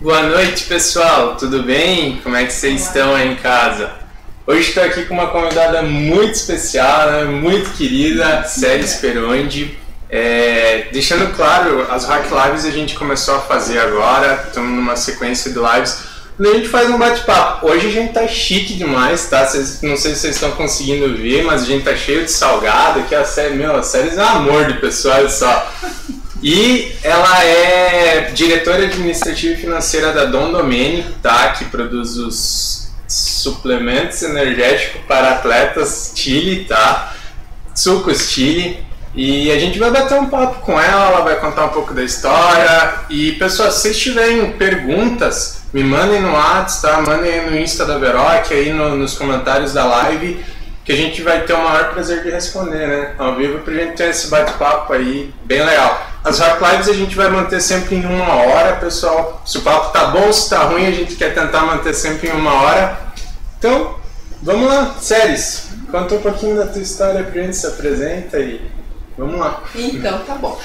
Boa noite, pessoal. Tudo bem? Como é que vocês estão aí em casa? Hoje estou aqui com uma convidada muito especial, né? muito querida, Célia Sperondi. É, deixando claro, as Hack Lives a gente começou a fazer agora, estamos numa sequência de lives onde a gente faz um bate-papo. Hoje a gente tá chique demais, tá? Cês, não sei se vocês estão conseguindo ver, mas a gente tá cheio de salgado, que a série, meu, a série é um amor de pessoa, olha só. E ela é diretora administrativa e financeira da Dom Domênico, tá? Que produz os suplementos energéticos para atletas Chile, tá? Sucos Chile. E a gente vai bater um papo com ela, ela vai contar um pouco da história. E pessoal, se tiverem perguntas, me mandem no WhatsApp, tá? Mandem no Insta da Veroc, aí no, nos comentários da live, que a gente vai ter o maior prazer de responder, né? Ao vivo, pra gente ter esse bate-papo aí bem legal. As Rock Lives a gente vai manter sempre em uma hora, pessoal. Se o papo tá bom, se tá ruim, a gente quer tentar manter sempre em uma hora. Então, vamos lá, séries. Conta um pouquinho da tua história pra gente, se apresenta e vamos lá. Então, tá bom.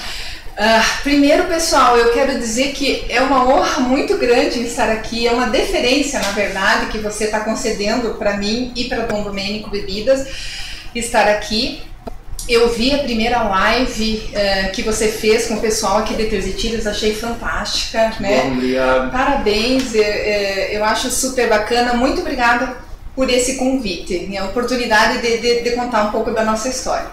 Uh, primeiro, pessoal, eu quero dizer que é uma honra muito grande estar aqui, é uma deferência, na verdade, que você está concedendo para mim e para Dom Domênico Bebidas estar aqui. Eu vi a primeira live uh, que você fez com o pessoal aqui de Três Itilhas, achei fantástica, né? Bom, obrigado. Parabéns, eu, eu acho super bacana. Muito obrigada por esse convite, a oportunidade de, de, de contar um pouco da nossa história.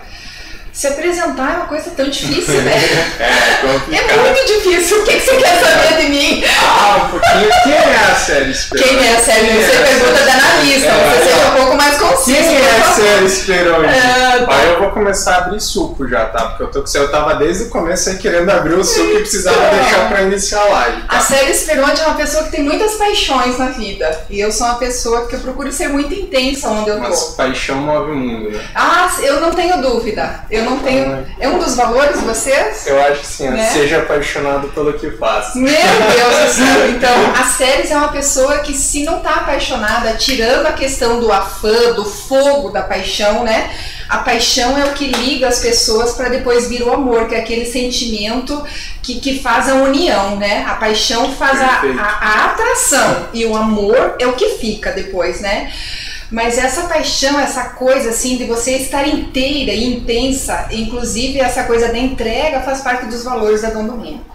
Se apresentar é uma coisa tão difícil, né? É, complicado. É muito difícil. O que, você quer saber de mim? Ah, um pouquinho. Quem é a Série Esperoni? Quem é a Série? Quem Você é pergunta Série? da analista, É, você seja é. um pouco mais conciso. Quem é a. Série Esperoni? É, tá. Aí eu vou começar a abrir suco já, tá? Porque eu, tô, eu tava desde o começo aí querendo abrir o suco e precisava deixar pra iniciar a live. A Célia Speronde é uma pessoa que tem muitas paixões na vida. E eu sou uma pessoa que eu procuro ser muito intensa onde eu Mas tô. paixão move o mundo, né? Ah, eu não tenho dúvida. Eu não tenho. É um dos valores de vocês? Eu acho que sim, Né? seja apaixonado pelo que faz. Meu Deus do céu! Então, a Ceres é uma pessoa que, se não tá apaixonada, tirando a questão do afã, do fogo da paixão, né? A paixão é o que liga as pessoas para depois vir o amor, que é aquele sentimento que, que faz a união, né? A paixão faz a, a, a atração e o amor é o que fica depois, né? Mas essa paixão, essa coisa assim de você estar inteira e intensa, inclusive essa coisa da entrega faz parte dos valores da Dom Domênico.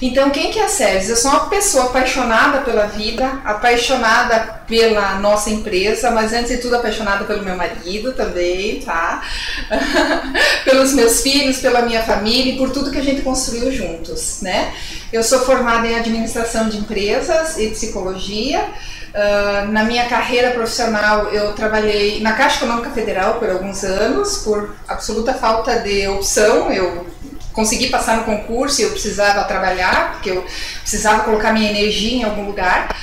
Então, quem que é a Sérgio? Eu sou uma pessoa apaixonada pela vida, apaixonada pela nossa empresa, mas antes de tudo apaixonada pelo meu marido também, tá? Pelos meus filhos, pela minha família e por tudo que a gente construiu juntos, né? Eu sou formada em administração de empresas e psicologia. Ah, na minha carreira profissional, eu trabalhei na Caixa Econômica Federal por alguns anos, por absoluta falta de opção. Eu consegui passar no concurso e eu precisava trabalhar, porque eu precisava colocar minha energia em algum lugar.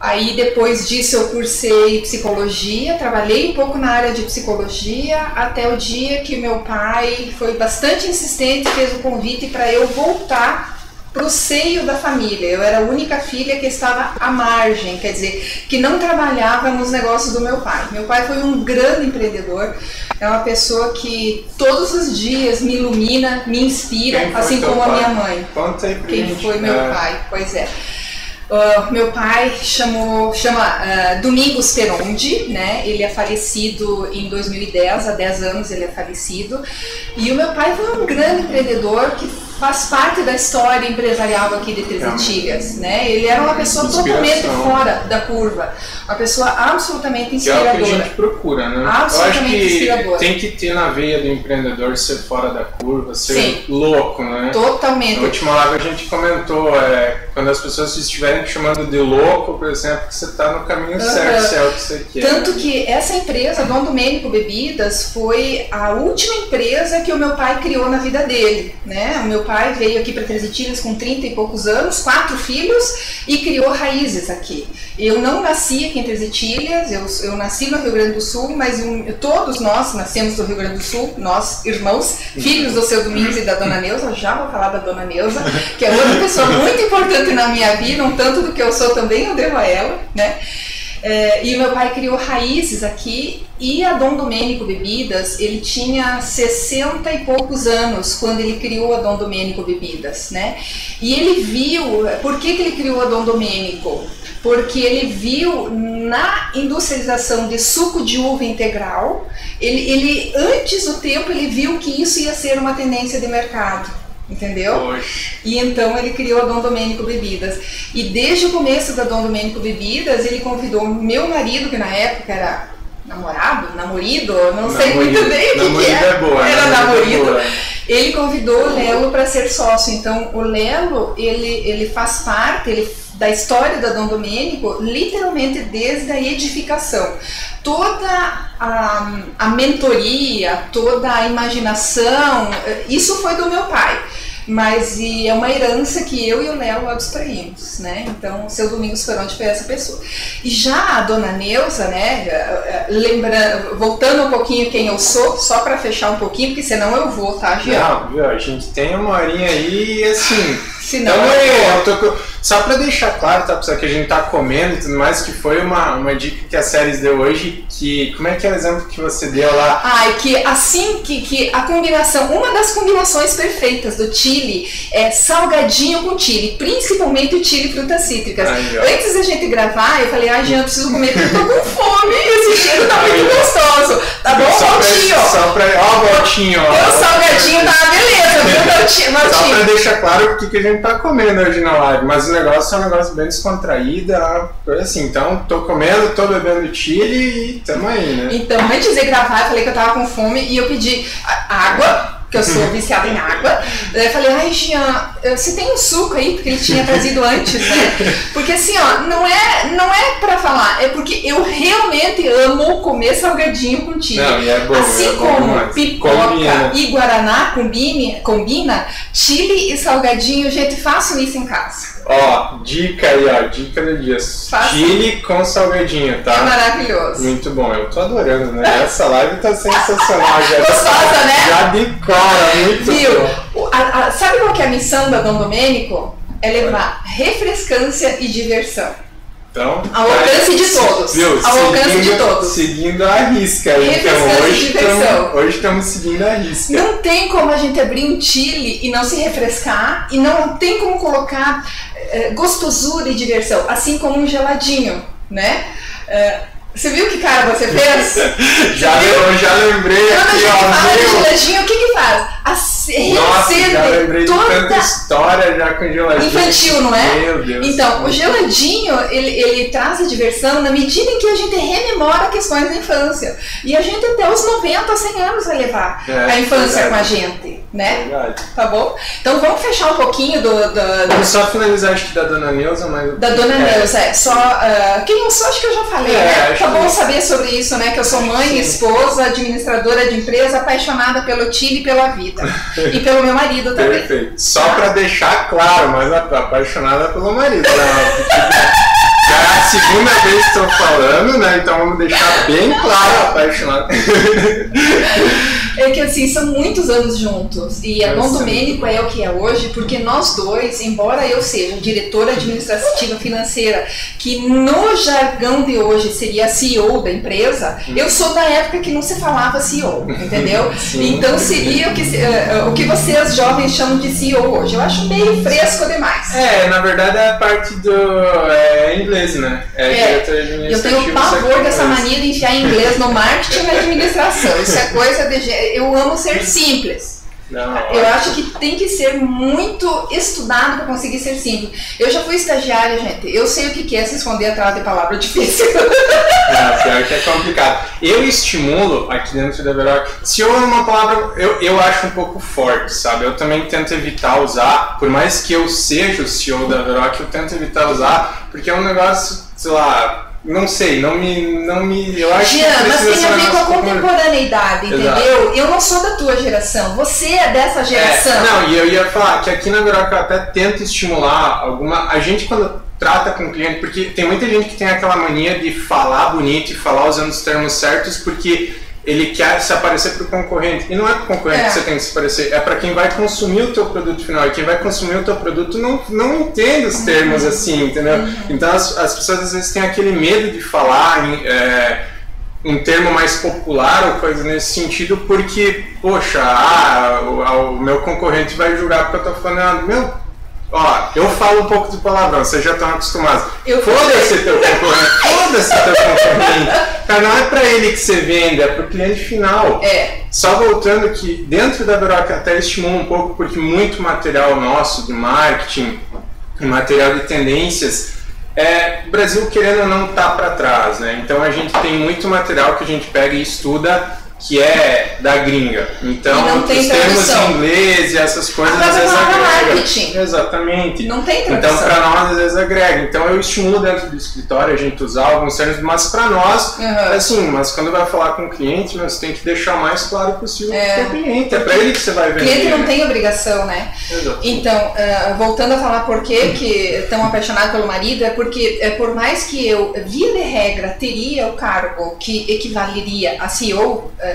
Aí depois disso eu cursei psicologia, trabalhei um pouco na área de psicologia, até o dia que meu pai foi bastante insistente fez o convite para eu voltar para o seio da família. Eu era a única filha que estava à margem, quer dizer, que não trabalhava nos negócios do meu pai. Meu pai foi um grande empreendedor, é uma pessoa que todos os dias me ilumina, me inspira, assim como a minha mãe. Conta aí pra Quem foi meu É, pai? Pois é. Ah, meu pai chamou, chama ah, Domingos Perondi, né? Ele é falecido em 2010, há 10 anos ele é falecido. E o meu pai foi um grande empreendedor que faz parte da história empresarial aqui de Três Itilhas, né? Ele era uma pessoa totalmente fora da curva, uma pessoa absolutamente Que é o que a inspiradora. gente procura, né? Absolutamente Eu acho que inspiradora. tem que ter na veia do empreendedor ser fora da curva, ser Sim. louco, né? Totalmente. Na última live a gente comentou, é, quando as pessoas estiverem te chamando de louco, por exemplo, que você está no caminho Aham. certo, se é o que você quer. Tanto que essa empresa, Dom Domênico Bebidas, foi a última empresa que o meu pai criou na vida dele. Né? O meu pai veio aqui para Três Itilhas com 30 e poucos anos, quatro filhos, e criou raízes aqui. Eu não nasci aqui em Três Itilhas, eu, eu nasci no Rio Grande do Sul, mas um- todos nós nascemos do Rio Grande do Sul, nós, irmãos, filhos do seu Domingos e da Dona Neuza, já vou falar da Dona Neuza, que é outra pessoa muito importante na minha vida, um tanto do que eu sou também eu devo a ela, né? É, e meu pai criou raízes aqui e a Dom Domênico Bebidas, ele tinha 60 e poucos anos quando ele criou a Dom Domênico Bebidas, né? E ele viu, por que, que ele criou a Dom Domênico? Porque ele viu na industrialização de suco de uva integral, ele, ele antes do tempo ele viu que isso ia ser uma tendência de mercado entendeu? Poxa. E então ele criou a Dom Domênico Bebidas. E desde o começo da Dom Domênico Bebidas, ele convidou meu marido, que na época era namorado, namorido, não sei muito bem o que, que é. é boa, era namorido. É boa. Ele convidou o Lelo para ser sócio. Então o Lelo, ele, ele faz parte, ele da história da Dom Domênico, literalmente desde a edificação. Toda a, a mentoria, toda a imaginação, isso foi do meu pai mas e é uma herança que eu e o Léo abstraímos, né? Então, o seu Domingos Ferrante foi essa pessoa. E já a dona Neuza, né, eh, lembrando, voltando um pouquinho quem eu sou, só para fechar um pouquinho, porque senão eu vou, tá, Jean? Não, viu, a gente tem uma horinha aí e assim, Senão então, eu, eu tô, só para deixar claro, tá, pessoal, que a gente tá comendo e tudo mais, que foi uma, uma dica que a Séries deu hoje, que como é que é o exemplo que você deu lá? Ai, que assim que, que a combinação, uma das combinações perfeitas do chile é salgadinho com chile, principalmente o chile frutas cítricas. Ai, Antes da gente gravar, eu falei, ai, Jean, eu preciso comer porque eu tô com fome, esse cheiro tá muito gostoso. Tá bom, só Valtinho? Só pra, ó, Valtinho, ó. Teu salgadinho tá beleza, viu, Valtinho? Só pra deixar claro o que, que a gente tá comendo hoje na live, mas o negócio é um negócio bem descontraído, é coisa assim. Então, tô comendo, tô bebendo chile e tamo aí, né? Então, antes de gravar, eu falei que eu tava com fome e eu pedi água que eu sou viciada em água. Daí eu falei, ai, Jean, você tem um suco aí? Porque ele tinha trazido antes, né? Porque assim, ó, não é, não é pra falar, é porque eu realmente amo comer salgadinho com chile. Não, e é bom, assim é bom como demais. pipoca Combina. e guaraná combine, combina, chile e salgadinho, gente, façam isso em casa. Ó, dica aí, ó, dica do dia. Faça. Chile com salgadinho, É tá? maravilhoso. Muito bom, eu tô adorando, né? Essa live tá sensacional. Já, Gostosa, né? já decora, muito Viu? a- a- sabe qual que é a missão da Dom Domênico? É levar refrescância e diversão. Então, Ao alcance de todos. Viu? Ao alcance de Seguindo- todos. Seguindo a risca. Então, e hoje diversão. estamos, hoje estamos seguindo a risca. Não tem como a gente abrir um chile e não se refrescar, e não tem como colocar eh, gostosura e diversão, assim como um geladinho, né? Eh, você viu que cara você fez? Já, eu já lembrei Quando a aqui, gente ó, fala de meu. geladinho, o que que faz? Ace- Nossa, já lembrei recebe de tanta toda história já com geladinho. Infantil, não é? Meu Deus. Então, o geladinho, ele, ele traz a diversão na medida em que a gente rememora questões da infância. E a gente até os 90, 100 anos vai levar É, a infância verdade. com a gente, né? Verdade. Tá bom? Então vamos fechar um pouquinho do, do- do- só finalizar, acho que da Dona Neuza, mas... da Dona É. Neuza. É, só, ah, quem eu sou, acho que eu já falei, É, né? Tá bom que- saber sobre isso, né? Que eu sou mãe, esposa, administradora de empresa, apaixonada pelo Chile e pela vida. E pelo meu marido também. Perfeito. Só pra deixar claro, mas apaixonada pelo marido. Né? Porque Já é a segunda vez que estou falando, né? Então vamos deixar bem claro apaixonada. É que assim, são muitos anos juntos. E a Dom. Domênico é o que é hoje, porque nós dois, embora eu seja diretora administrativa financeira, que no jargão de hoje seria CEO da empresa, eu sou da época que não se falava CEO, entendeu? Sim. Então seria o que, eh, o que vocês jovens chamam de CEO hoje. Eu acho meio fresco demais. É, na verdade é a parte do é, inglês, né? É, É, diretor Eu tenho pavor dessa inglês. mania de enfiar inglês no marketing e na administração. Isso é coisa de. Eu amo ser simples. Não, Eu acho que tem que ser muito estudado para conseguir ser simples. Eu já fui estagiária, gente. Eu sei o que é se esconder atrás de palavra difícil. É, pior que é complicado. Eu estimulo aqui dentro da Veroc. CEO é uma palavra, eu, eu acho um pouco forte, sabe? Eu também tento evitar usar, por mais que eu seja o CEO da Veroc, eu tento evitar usar, porque é um negócio, sei lá, não sei, não me. Não me eu acho Jean, que mas tem a ver com a contemporaneidade, Exato. entendeu? Eu não sou da tua geração. Você é dessa geração. É, não, e eu ia falar que aqui na Veroc eu até tento estimular alguma. A gente quando trata com o cliente, porque tem muita gente que tem aquela mania de falar bonito e falar usando os termos certos, porque ele quer se aparecer para o concorrente. E não é para o concorrente é. que você tem que se aparecer, é para quem vai consumir o teu produto final. E quem vai consumir o teu produto não, não entende os termos uhum. assim, entendeu? Uhum. Então as, as pessoas às vezes têm aquele medo de falar em, é, um termo mais popular ou coisa nesse sentido, porque, poxa, ah, o, o meu concorrente vai julgar porque eu estou falando, meu Ó, eu falo um pouco de palavrão, vocês já estão acostumados. Foda-se teu concorrente, foda-se teu concorrente. Cara, não é pra ele que você vende, é pro cliente final. É. Só voltando que dentro da Veroc até estimula um pouco, porque muito material nosso de marketing, material de tendências, é, o Brasil querendo ou não tá para trás, né? Então a gente tem muito material que a gente pega e estuda que é da gringa. Então, os termos em inglês e essas coisas às vezes agrega. Marketing. Exatamente. Não tem tradução. Então, para nós, às vezes agrega. Então, eu estimulo dentro do escritório a gente usar alguns termos, mas para nós, uhum. assim, mas quando vai falar com o cliente, você tem que deixar o mais claro possível é. para o cliente. É para ele que você vai vender. O cliente não né? tem obrigação, né? Exatamente. Então, uh, voltando a falar por que que tão apaixonado pelo marido, é porque, é, por mais que eu, via de regra, teria o cargo que equivaleria a CEO, uh,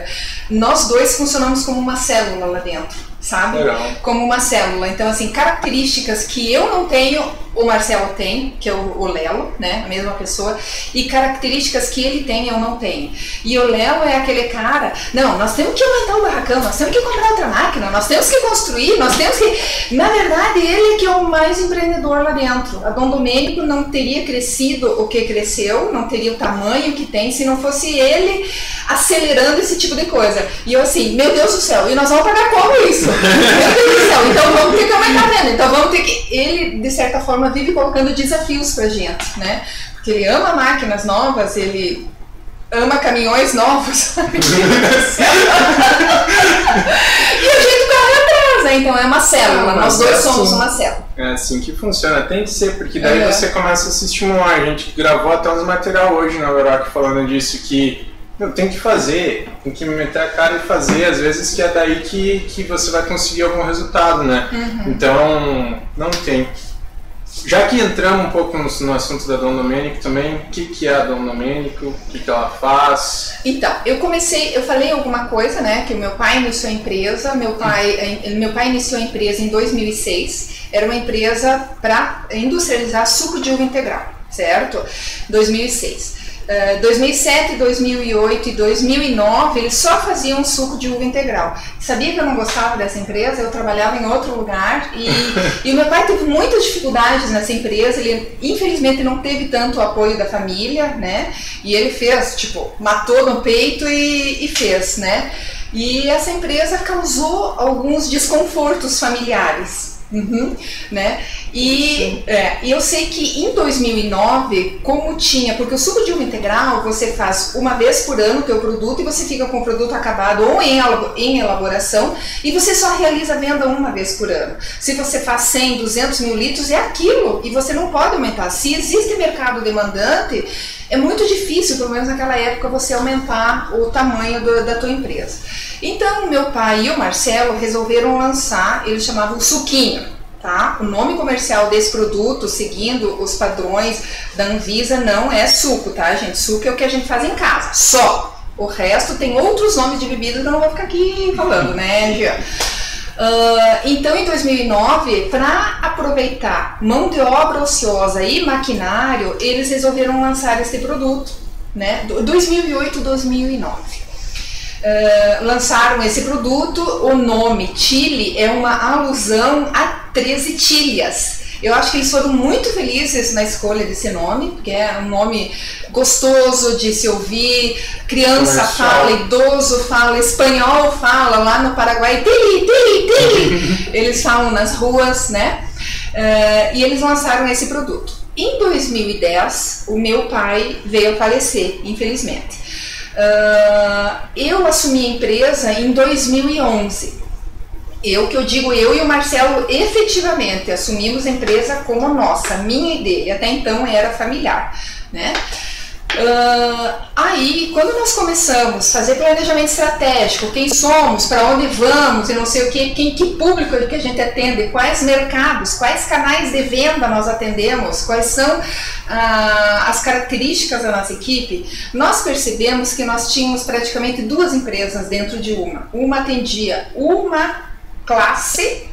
nós dois funcionamos como uma célula lá dentro sabe? Legal. Como uma célula. Então, assim, características que eu não tenho, o Marcelo tem, que é o, o Lelo, né? A mesma pessoa, e características que ele tem, eu não tenho. E o Lelo é aquele cara, não, nós temos que aumentar o barracão, nós temos que comprar outra máquina, nós temos que construir, nós temos que. Na verdade, ele é que é o mais empreendedor lá dentro. A Dom Domênico não teria crescido o que cresceu, não teria o tamanho que tem se não fosse ele acelerando esse tipo de coisa. E eu assim, meu Deus do céu, e nós vamos pagar como isso? Céu, então vamos ter que aumentar vendo. Então vamos ter que. Ele, de certa forma, vive colocando desafios pra gente, né? Porque ele ama máquinas novas, ele ama caminhões novos. e a gente corre atrás, né? Então é uma célula, nós dois é somos assim, uma célula. É assim que funciona, tem que ser, porque daí você começa a se estimular. A gente gravou até uns material hoje na Veroc falando disso, que não, tem que fazer, tem que meter a cara e fazer, às vezes que é daí que, que você vai conseguir algum resultado, né? Uhum. Então, não tem. Já que entramos um pouco no, no assunto da Dona Domênico também, o que, que é a Dona Domênico, o que, que ela faz? Então, eu comecei, eu falei alguma coisa, né, que meu pai iniciou a empresa, meu pai, meu pai iniciou a empresa em 2006, era uma empresa para industrializar suco de uva integral, certo? 2006. 2007, 2008 e 2009 eles só faziam suco de uva integral. Sabia que eu não gostava dessa empresa? Eu trabalhava em outro lugar e, e o meu pai teve muitas dificuldades nessa empresa. Ele infelizmente não teve tanto apoio da família, né? E ele fez, tipo, matou no peito e, e fez, né? E essa empresa causou alguns desconfortos familiares. Uhum, né? E é, eu sei que em 2009, como tinha, porque o suco de uva integral você faz uma vez por ano o teu produto e você fica com o produto acabado ou em, em elaboração e você só realiza a venda uma vez por ano. Se você faz 100, 200 mil litros, é aquilo e você não pode aumentar. Se existe mercado demandante, é muito difícil, pelo menos naquela época, você aumentar o tamanho do, da tua empresa. Então, meu pai e o Marcelo resolveram lançar, eles chamavam suquinho, tá? O nome comercial desse produto, seguindo os padrões da Anvisa, não é suco, tá, gente? Suco é o que a gente faz em casa, só. O resto tem outros nomes de bebida eu não vou ficar aqui falando, né, Jean? Uh, então, em 2009, para aproveitar mão de obra ociosa e maquinário, eles resolveram lançar esse produto, né? 2008, 2009. Uh, lançaram esse produto. O nome Chile é uma alusão a 13 tilhas. Eu acho que eles foram muito felizes na escolha desse nome, porque é um nome gostoso de se ouvir. Criança Comercial. fala, idoso fala, espanhol fala, lá no Paraguai, tili, tili, tili. eles falam nas ruas, né? Uh, e eles lançaram esse produto. Em 2010, o meu pai veio a falecer, infelizmente. Uh, eu assumi a empresa em 2011. Eu que eu digo, eu e o Marcelo efetivamente assumimos a empresa como nossa, minha e dele. Até então era familiar, né? Uh, aí, quando nós começamos a fazer planejamento estratégico, quem somos, para onde vamos e não sei o que, quem, que público que a gente atende, quais mercados, quais canais de venda nós atendemos, quais são ah, as características da nossa equipe, nós percebemos que nós tínhamos praticamente duas empresas dentro de uma. Uma atendia uma classe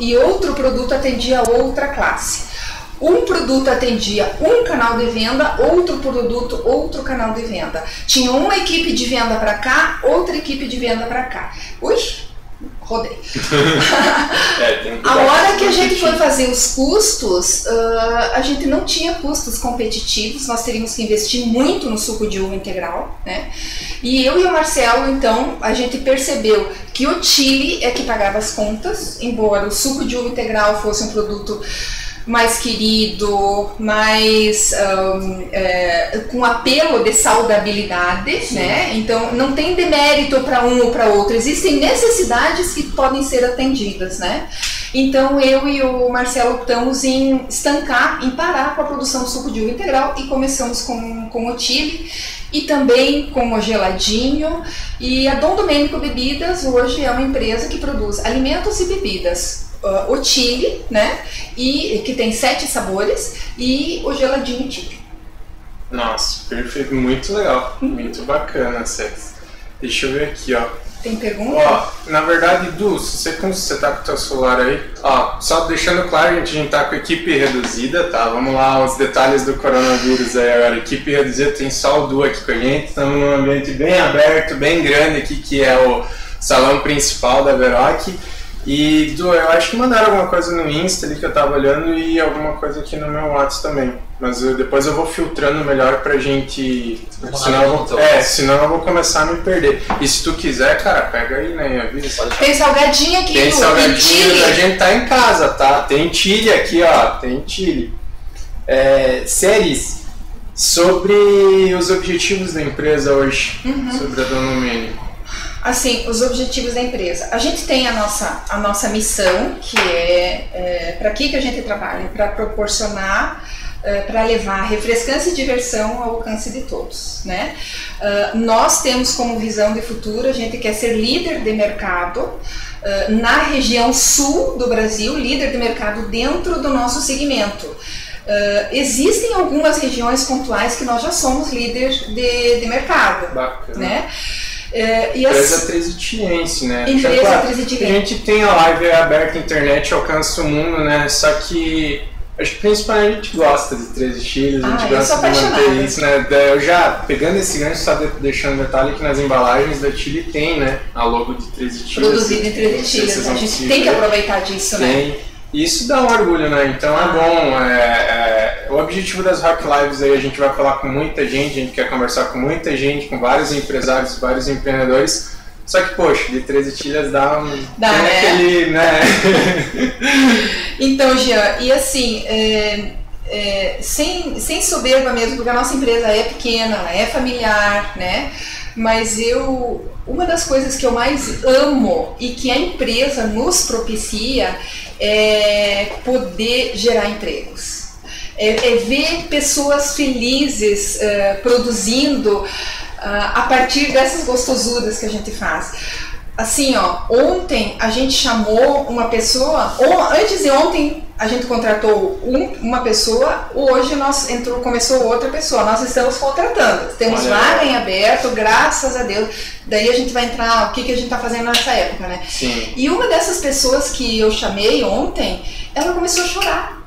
e outro produto atendia outra classe. Um produto atendia um canal de venda, outro produto, outro canal de venda. Tinha uma equipe de venda para cá, outra equipe de venda para cá. Ui, rodei. é, a hora que a gente foi fazer os custos, uh, a gente não tinha custos competitivos, nós teríamos que investir muito no suco de uva integral, né? E eu e o Marcelo, então, a gente percebeu que o Chile é que pagava as contas, embora o suco de uva integral fosse um produto mais querido, mais um, é, com apelo de saudabilidade, Sim. né? Então não tem demérito para um ou para outro, existem necessidades que podem ser atendidas, né? Então eu e o Marcelo optamos em estancar, em parar com a produção de suco de uva integral e começamos com, com o Chile e também com o Geladinho. E a Dom Domênico Bebidas hoje é uma empresa que produz alimentos e bebidas uh, o chile, né? E que tem sete sabores e o geladinho típico. Nossa, perfeito, muito legal, muito bacana, Cés. Deixa eu ver aqui, ó. Tem pergunta? Ó, na verdade, Du, se você, você tá com o teu celular aí, ó, só deixando claro, gente, a gente tá com equipe reduzida, tá? Vamos lá, os detalhes do coronavírus aí agora. Equipe reduzida, tem só o Du aqui com a gente, estamos num ambiente bem aberto, bem grande aqui, que é o salão principal da Veroc. E do, eu acho que mandaram alguma coisa no Insta ali que eu tava olhando e alguma coisa aqui no meu WhatsApp também. Mas eu, depois eu vou filtrando melhor pra gente. Senão eu, vou, é, senão eu vou começar a me perder. E se tu quiser, cara, pega aí, né? Avisa. Tem salgadinho aqui, Tem salgadinho, a gente tá em casa, tá? Tem chile aqui, ó. Tem chile. É, séries sobre os objetivos da empresa hoje, uhum. sobre a Dona Domênico assim, os objetivos da empresa. A gente tem a nossa, a nossa missão, que é, é para que, que a gente trabalha? Para proporcionar, é, para levar refrescância e diversão ao alcance de todos. Né? Uh, nós temos como visão de futuro, a gente quer ser líder de mercado uh, na região sul do Brasil, líder de mercado dentro do nosso segmento. Uh, existem algumas regiões pontuais que nós já somos líder de, de mercado. Bacana. Né? É, e empresa as... Tresitiense, né? Empresa claro, Tresitiense. A gente tem a live aberta, internet alcança o mundo, né? Só que acho que principalmente a gente gosta de 13 estilos, a gente ah, gosta de manter isso, né? Eu já, pegando esse gancho, só deixando detalhe que nas embalagens da Chile tem, né? A logo de 13 estilos. Produzido em 13 estilos, a gente tem que aproveitar disso, né? tem. né? Isso dá um orgulho, né? Então é bom. É, é, o objetivo das Rock Lives aí, a gente vai falar com muita gente, a gente quer conversar com muita gente, com vários empresários, vários empreendedores. Só que, poxa, de 13 tilhas dá um. Dá, né? Aquele, né? então, Jean, e assim, é, é, sem, sem soberba mesmo, porque a nossa empresa é pequena, é familiar, né? Mas eu. Uma das coisas que eu mais amo e que a empresa nos propicia é poder gerar empregos. É, é ver pessoas felizes uh, produzindo uh, a partir dessas gostosuras que a gente faz. Assim, ó, ontem a gente chamou uma pessoa, ou antes de ontem a gente contratou um, uma pessoa, hoje nós entrou, começou outra pessoa. Nós estamos contratando. Temos vaga em aberto, graças a Deus. Daí a gente vai entrar, o que, que a gente está fazendo nessa época, né? Sim. E uma dessas pessoas que eu chamei ontem, ela começou a chorar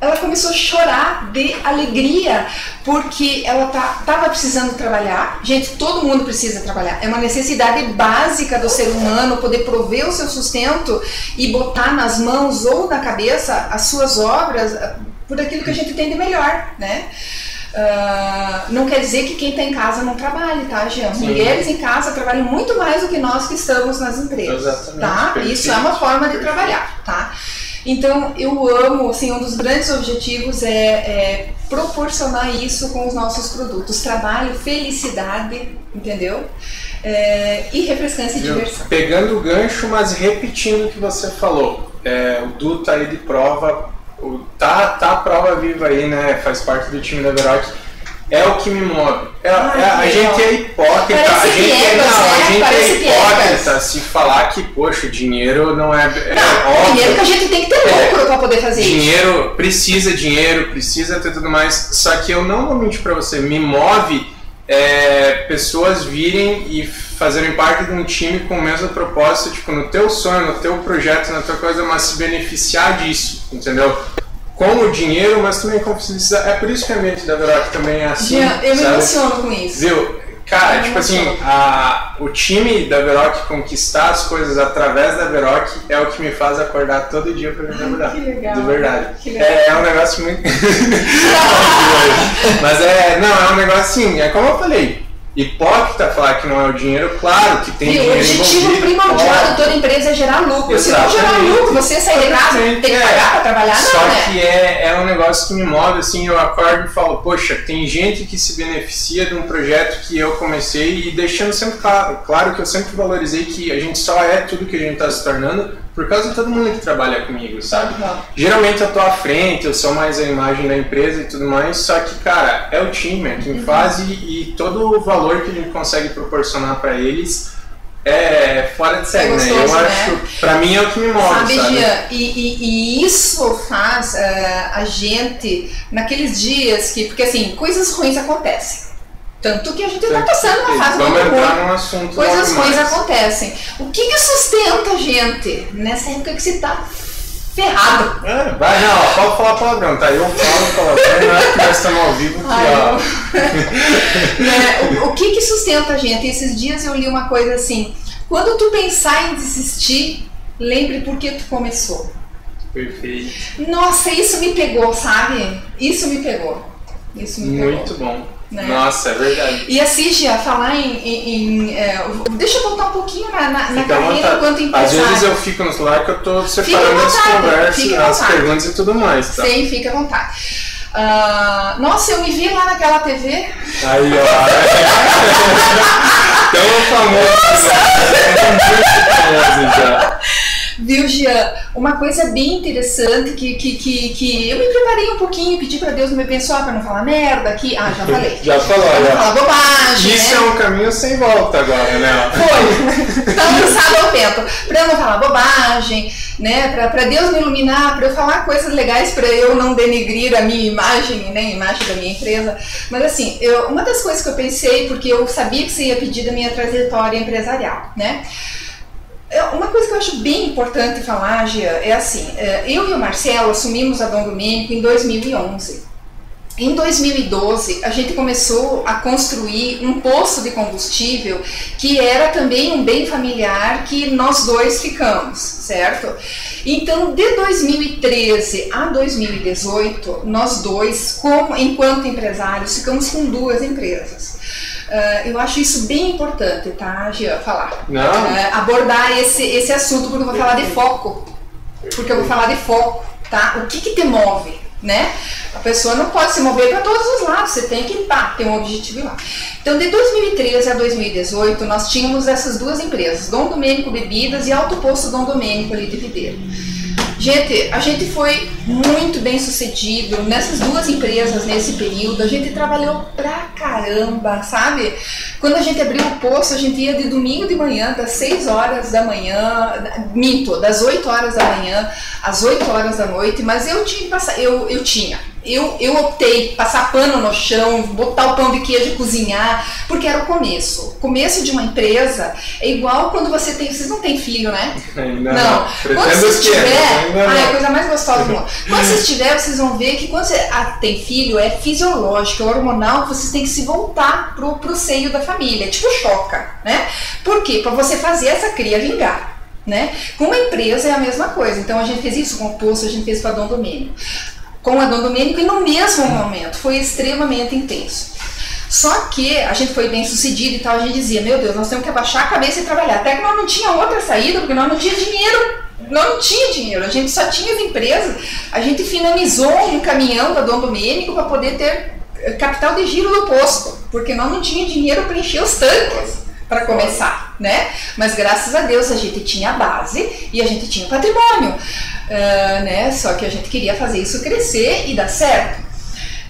ela começou a chorar de alegria, porque ela tá, tava precisando trabalhar. Gente, todo mundo precisa trabalhar. É uma necessidade básica do ser humano poder prover o seu sustento e botar nas mãos ou na cabeça as suas obras eh, por aquilo que a gente tem de melhor, né? Uh, não quer dizer que quem está em casa não trabalhe, tá, Jean? Sim. Mulheres em casa trabalham muito mais do que nós que estamos nas empresas, Exatamente. tá? Perfeito. Isso é uma forma de Perfeito. trabalhar, tá? Então, eu amo, assim, um dos grandes objetivos é, é proporcionar isso com os nossos produtos. Trabalho, felicidade, entendeu? É, e refrescância e diversão. Pegando o gancho, mas repetindo o que você falou. É, o Du tá aí de prova, o, tá, tá a prova viva aí, né? Faz parte do time da Veroc. É o que me move. É, Ai, é- a gente é hipócrita, Parece a gente é, não, a né? gente Parece é hipócrita se falar que, poxa, dinheiro não é, é Não, óbvio. primeiro que a gente tem que ter É. lucro pra poder fazer isso. Dinheiro, precisa dinheiro, precisa ter tudo mais. Só que eu não vou mentir pra você, me move é, pessoas virem e fazerem parte de um time com o mesmo propósito, tipo, no teu sonho, no teu projeto, na tua coisa, mas se beneficiar disso, entendeu? Com o dinheiro, mas também com felicidade. É por isso que o ambiente da Veroc também é assim, Jean, eu me sabe? emociono com isso. Viu? Cara, Eu tipo assim, a, o time da Veroc conquistar as coisas através da Veroc é o que me faz acordar todo dia pra me trabalhar. que legal. De verdade. Que legal. É, é um negócio muito. Mas é, não, é um negócio assim, é como eu falei. Hipócrita falar que não é o dinheiro, claro que tem E o dinheiro objetivo envolvido. primordial óbvio. de toda empresa é gerar lucro. Se não gerar Exatamente. lucro, você sair de casa, tem que É. pagar pra trabalhar, Só não, né? que é, é um negócio que me move, assim, eu acordo e falo, poxa, tem gente que se beneficia de um projeto que eu comecei e deixando sempre claro, claro que eu sempre valorizei que a gente só é tudo que a gente está se tornando por causa de todo mundo que trabalha comigo, sabe? Uhum. Geralmente eu tô à frente, eu sou mais a imagem da empresa e tudo mais, só que, cara, é o time, é quem faz e, e todo o valor que a gente consegue proporcionar para eles é fora de série, É né? gostoso, Eu né? acho, pra mim é o que me move, Sabe, sabe? Jean, e, e- e isso faz eh, a gente, naqueles dias que, porque assim, coisas ruins acontecem. Tanto que a gente está passando uma fase Vamos muito entrar num assunto Coisas ruins acontecem. O que, que sustenta a gente nessa época que você tá ferrado? É, vai, não, ó, pode falar palavrão, tá? Eu falo palavrão, não é que nós estamos ao vivo aqui, ó. Né, O, o que, que sustenta a gente? Esses dias eu li uma coisa assim: quando tu pensar em desistir, lembre por que tu começou. Perfeito. Nossa, isso me pegou, sabe? Isso me pegou. Isso me pegou. Muito bom. Né? Nossa, é verdade. E assim, Gia, falar em. em- em, é, deixa eu voltar um pouquinho na, na, na carreira vontade. enquanto Às empresário. vezes eu fico no celular que eu tô separando as conversas, as perguntas e tudo mais, tá? Sim, fica à vontade. Ah, nossa, eu me vi lá naquela TV. Aí, ó. Tão famoso, né? Muito famoso já. Viu, Jean? Uma coisa bem interessante que, que, que, que eu me preparei um pouquinho, pedi pra Deus me abençoar pra não falar merda aqui. Ah, já falei. Já falou, já. falar bobagem. Isso né? é um caminho sem volta agora, né? Foi. Tá lançado ao vento. Pra eu não falar bobagem, né? Pra, pra Deus me iluminar, pra eu falar coisas legais, pra eu não denegrir a minha imagem, né? A imagem da minha empresa. Mas assim, eu, uma das coisas que eu pensei, porque eu sabia que você ia pedir da minha trajetória empresarial, né? Uma coisa que eu acho bem importante falar, Gia, é assim, é, eu e o Marcelo assumimos a Dom Domênico em 2011. Em 2012, a gente começou a construir um poço de combustível que era também um bem familiar que nós dois ficamos, certo? Então, de 2013 a 2018, nós dois, como enquanto empresários, ficamos com duas empresas. Ah, eu acho isso bem importante, tá, Gia, falar. Não? É, abordar esse, esse assunto, porque eu vou falar de foco. Porque eu vou falar de foco, tá? O que, que te move, né? A pessoa não pode se mover para todos os lados, você tem que pá, ter um objetivo lá. Então, de 2013 a 2018, nós tínhamos essas duas empresas, Dom Domênico Bebidas e Alto Posto Dom Domênico ali de Videiro. Gente, a gente foi muito bem sucedido nessas duas empresas nesse período. A gente trabalhou pra caramba, sabe? Quando a gente abriu o posto, a gente ia de domingo de manhã, das 6 horas da manhã, minto, das 8 horas da manhã às 8 horas da noite, mas eu tinha eu, eu tinha. Eu, eu optei passar pano no chão, botar o pão de queijo e cozinhar, porque era o começo. O começo de uma empresa é igual quando você tem. Vocês não têm filho, né? Ainda Não. não. Quando vocês é, tiver, ah, é a coisa mais gostosa do mundo. Quando vocês tiverem, vocês vão ver que quando você ah, tem filho, é fisiológico, é hormonal, vocês têm que se voltar pro, pro seio da família. Tipo, choca, né? Por quê? Pra você fazer essa cria vingar. Né? Com uma empresa é a mesma coisa. Então a gente fez isso com o Poço, a gente fez com a Dom Domênico. Com a Dom Domênico e no mesmo momento. Foi extremamente intenso. Só que a gente foi bem sucedido e tal, a gente dizia, meu Deus, nós temos que abaixar a cabeça e trabalhar. Até que nós não tinha outra saída, porque nós não tinha dinheiro. Não tinha dinheiro, a gente só tinha as empresas. A gente finalizou um caminhão da Dom Domênico para poder ter eh, capital de giro do posto, porque nós não tinha dinheiro para encher os tanques para começar, né? Mas graças a Deus a gente tinha a base e a gente tinha o patrimônio, ah, né? Só que a gente queria fazer isso crescer e dar certo.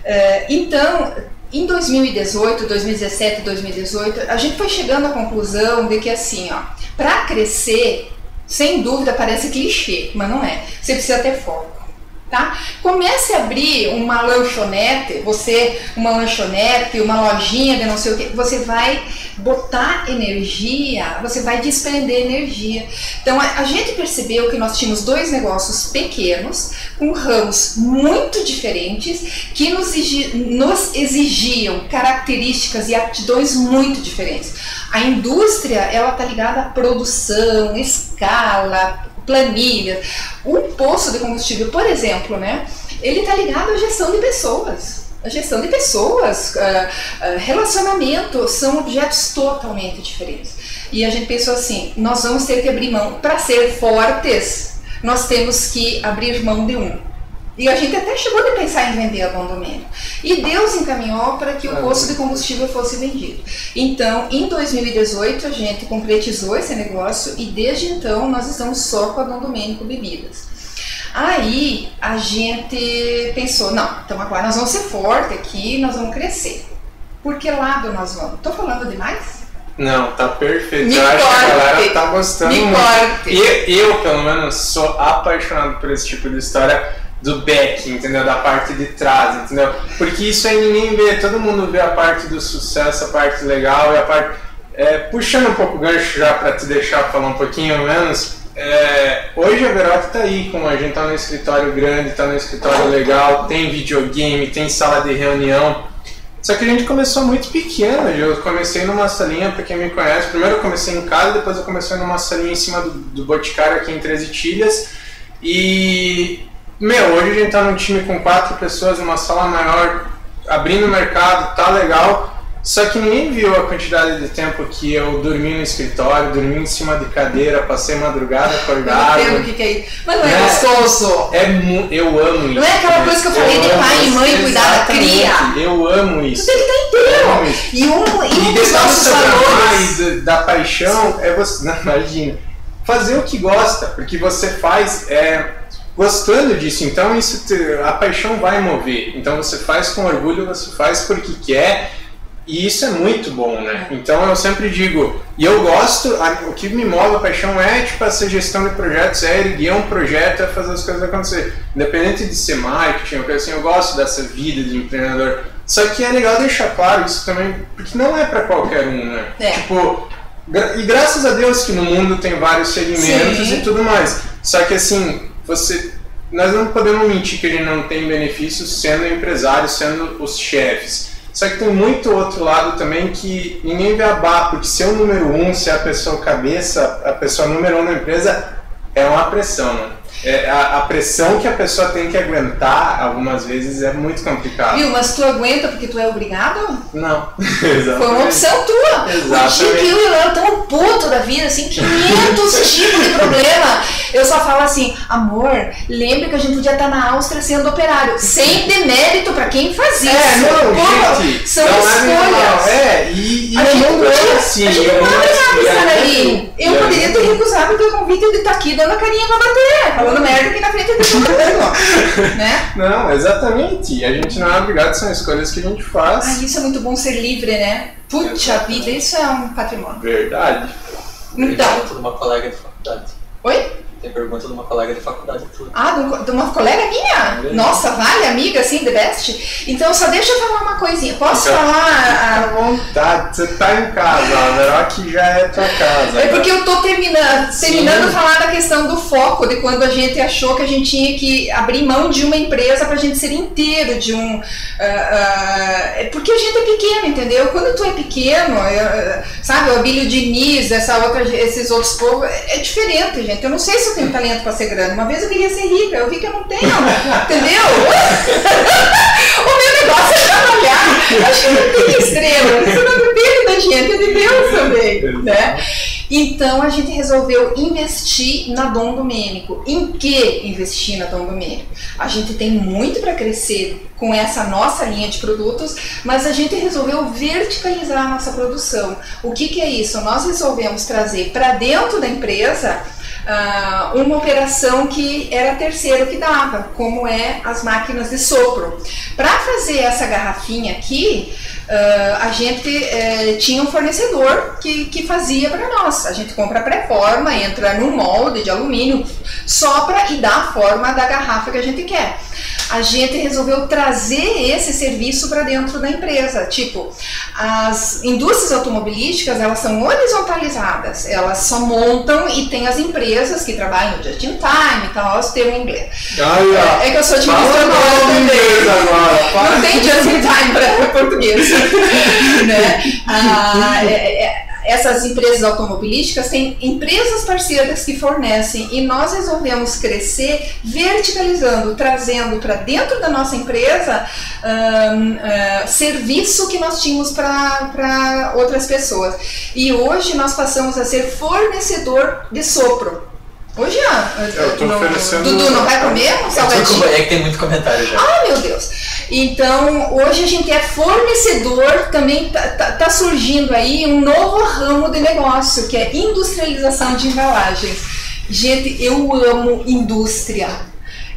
Eh, então, em 2018, 2017, 2018, a gente foi chegando à conclusão de que assim, ó, para crescer, sem dúvida parece clichê, mas não é. Você precisa ter foco tá? Comece a abrir uma lanchonete, você, uma lanchonete, uma lojinha de não sei o que, você vai botar energia, você vai desprender energia. Então a, gente percebeu que nós tínhamos dois negócios pequenos, com ramos muito diferentes, que nos, nos exigiam características e aptidões muito diferentes. A indústria, ela tá ligada à produção, escala, planilha. Um poço de combustível, por exemplo, né, ele está ligado à gestão de pessoas. A gestão de pessoas, uh, uh, relacionamento, são objetos totalmente diferentes. E a gente pensou assim: nós vamos ter que abrir mão, para ser fortes, nós temos que abrir mão de um. E a gente até chegou a pensar em vender a Dom Domênio. E Deus encaminhou para que o posto de combustível fosse vendido. Então, em 2018, a gente concretizou esse negócio e desde então nós estamos só com a Dom Domênico Bebidas. Aí a gente pensou, não, então agora nós vamos ser forte aqui, nós vamos crescer. Por que lado nós vamos? Estou falando demais? Não, tá perfeito. Me eu acho corte. que a galera tá gostando Me muito. corte. E eu, pelo menos, sou apaixonado por esse tipo de história do back, entendeu? Da parte de trás, entendeu? Porque isso aí ninguém vê, todo mundo vê a parte do sucesso, a parte legal e a parte. É, puxando um pouco o gancho já para te deixar falar um pouquinho menos, é, hoje a Verote tá aí, como a gente tá no escritório grande, tá no escritório legal, tem videogame, tem sala de reunião. Só que a gente começou muito pequeno, eu comecei numa salinha, pra quem me conhece, primeiro eu comecei em casa, depois eu comecei numa salinha em cima do, do Boticário aqui em Treze Tilhas. E meu, hoje a gente tá num time com quatro pessoas, numa sala maior, abrindo o mercado, tá legal. Só que ninguém viu a quantidade de tempo que eu dormi no escritório, dormi em cima de cadeira, passei madrugada Eu acordado. entendo o que, que é isso. Mas não é, É. gostoso. É eu amo isso. Não é aquela coisa que eu falei de amo pai e mãe cuidar da cria. Eu amo isso. Você tem que estar Eu inteiro. E um, e um dos nossos valores. da paixão, é você. Não, imagina. Fazer o que gosta, porque você faz é, gostando disso. Então isso te- a paixão vai mover. Então você faz com orgulho, você faz porque quer. E isso é muito bom, né? Então eu sempre digo, e eu gosto, a- o que me move a paixão é tipo essa gestão de projetos, é erguer um projeto, é fazer as coisas acontecer. Independente de ser marketing, ou coisa assim, eu gosto dessa vida de empreendedor. Só que é legal deixar claro isso também, porque não é pra qualquer um, né? É. Tipo, gra- e graças a Deus que no mundo tem vários segmentos Sim. e tudo mais. Só que assim, você. Nós não podemos mentir que a gente não tem benefícios sendo empresário, sendo os chefes. Só que tem muito outro lado também que ninguém vê a porque ser o número um, ser a pessoa cabeça, a pessoa número um da empresa, é uma pressão, né? É, a, a pressão que a pessoa tem que aguentar, algumas vezes, é muito complicado. Viu, mas tu aguenta porque tu é obrigado? Não. Foi uma opção tua. O Exatamente. que eu e o Léo tão puto da vida, assim, 500 tipos de problema. Eu só falo assim, amor, lembra que a gente podia estar na Áustria sendo operário. Sem demérito pra quem faz isso. É, não, Pô, gente, São não é escolhas. É, e, e A gente não não é- assim. a gente não não nada de- estar é, aí. Eu é, poderia ter recusado o teu convite de estar aqui dando a carinha pra bater, falando merda aqui na frente de todo mundo. né? Não, exatamente. A gente não é obrigado, são escolhas que a gente faz. Ah, isso é muito bom ser livre, né? Puxa vida, isso é um patrimônio. Verdade. Então, uma colega de faculdade. oi? Tem pergunta de uma colega de faculdade tua. Ah, de um- uma colega minha? Nossa, vale, amiga, assim, the best? Então, só deixa eu falar uma coisinha. Posso Fica- falar? Fica à vontade, você tá em casa, a Veroc já é tua casa. ah, É porque eu tô terminando, terminando de falar da questão do foco, de quando a gente achou que a gente tinha que abrir mão de uma empresa pra gente ser inteiro de um. ah, ah, é porque a gente é pequeno, entendeu? Quando tu é pequeno, é, sabe, o Abílio Diniz, essa outra, esses outros povos, é, é diferente, gente. Eu não sei se eu tenho talento pra ser grande. Uma vez eu queria ser rica, eu vi que eu não tenho, entendeu? o meu negócio é trabalhar. Acho que não tem estrela, isso não depende da gente, é de Deus também, né? Então a gente resolveu investir na Dom Domênico. Em que investir na Dom Domênico? A gente tem muito para crescer com essa nossa linha de produtos, mas a gente resolveu verticalizar a nossa produção. O que, que é isso? Nós resolvemos trazer para dentro da empresa ah, uma operação que era terceiro que dava, como é as máquinas de sopro. Para fazer essa garrafinha aqui, Uh, a gente uh, tinha um fornecedor que, que fazia para nós. A gente compra pré-forma, entra no molde de alumínio, sopra e dá a forma da garrafa que a gente quer a gente resolveu trazer esse serviço para dentro da empresa. Tipo, as indústrias automobilísticas, elas são horizontalizadas, elas só montam e tem as empresas que trabalham no just in time e tal, elas têm o inglês. É, é, que eu sou administradora também. Não tem just in time para português. né? Ah, é, é, essas empresas automobilísticas têm empresas parceiras que fornecem e nós resolvemos crescer verticalizando, trazendo para dentro da nossa empresa um, uh, serviço que nós tínhamos para outras pessoas. E hoje nós passamos a ser fornecedor de sopro. Hoje, ah, eu tô não, oferecendo... Dudu, não vai comer um salgadinho? É que tem muito comentário já. Ah, meu Deus. Então, hoje a gente é fornecedor, também tá, tá, tá, surgindo aí um novo ramo de negócio, que é industrialização de embalagens. Gente, eu amo indústria.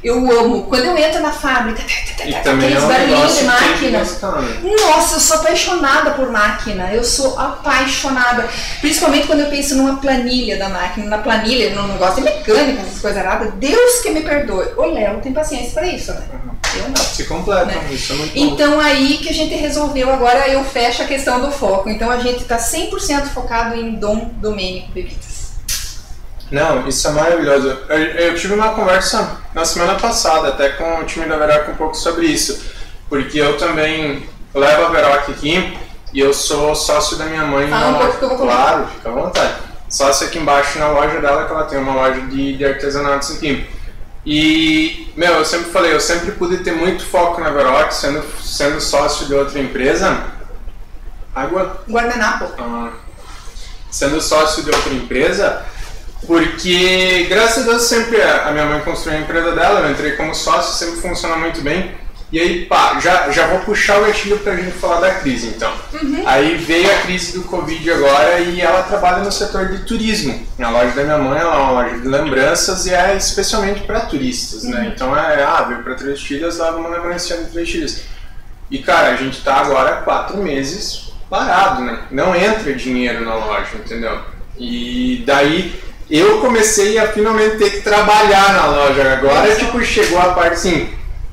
Eu amo. Quando eu entro na fábrica, aqueles é um barulhinhos de máquina. Nossa, eu sou apaixonada por máquina. Eu sou apaixonada. Principalmente quando eu penso numa planilha da máquina. Na planilha, eu não gosto de mecânica, essas coisas erradas. Deus que me perdoe. O Léo tem paciência para isso, né? Eu não. Se completa, né? isso é muito Então bom. aí que a gente resolveu, agora eu fecho a questão do foco. Então a gente está 100% focado em Dom Domênico Bebidas. Não, isso é maravilhoso. Eu, eu, tive uma conversa na semana passada até com o time da Veroc um pouco sobre isso, porque eu também levo a Veroc aqui e eu sou sócio da minha mãe ah, na loja. Claro, fica à vontade. Sócio aqui embaixo na loja dela, que ela tem uma loja de, de artesanatos aqui. E, meu, eu sempre falei, eu sempre pude ter muito foco na Veroc, sendo, sendo sócio de outra empresa. Água? Guardanapo. Ah, sendo sócio de outra empresa, porque, graças a Deus, sempre a minha mãe construiu a empresa dela, eu entrei como sócio, sempre funciona muito bem. E aí, pá, já, já vou puxar o gatilho pra gente falar da crise, então. Uhum. Aí veio a crise do Covid agora e ela trabalha no setor de turismo. Na loja da minha mãe, ela é uma loja de lembranças e é especialmente para turistas, né? Uhum. Então é, ah, veio pra Três Filhas, leva uma lembrança de Três Filhas. E, cara, a gente tá agora quatro meses parado, né? Não entra dinheiro na loja, entendeu? E daí eu comecei a finalmente ter que trabalhar na loja. Agora, tipo, chegou a parte assim.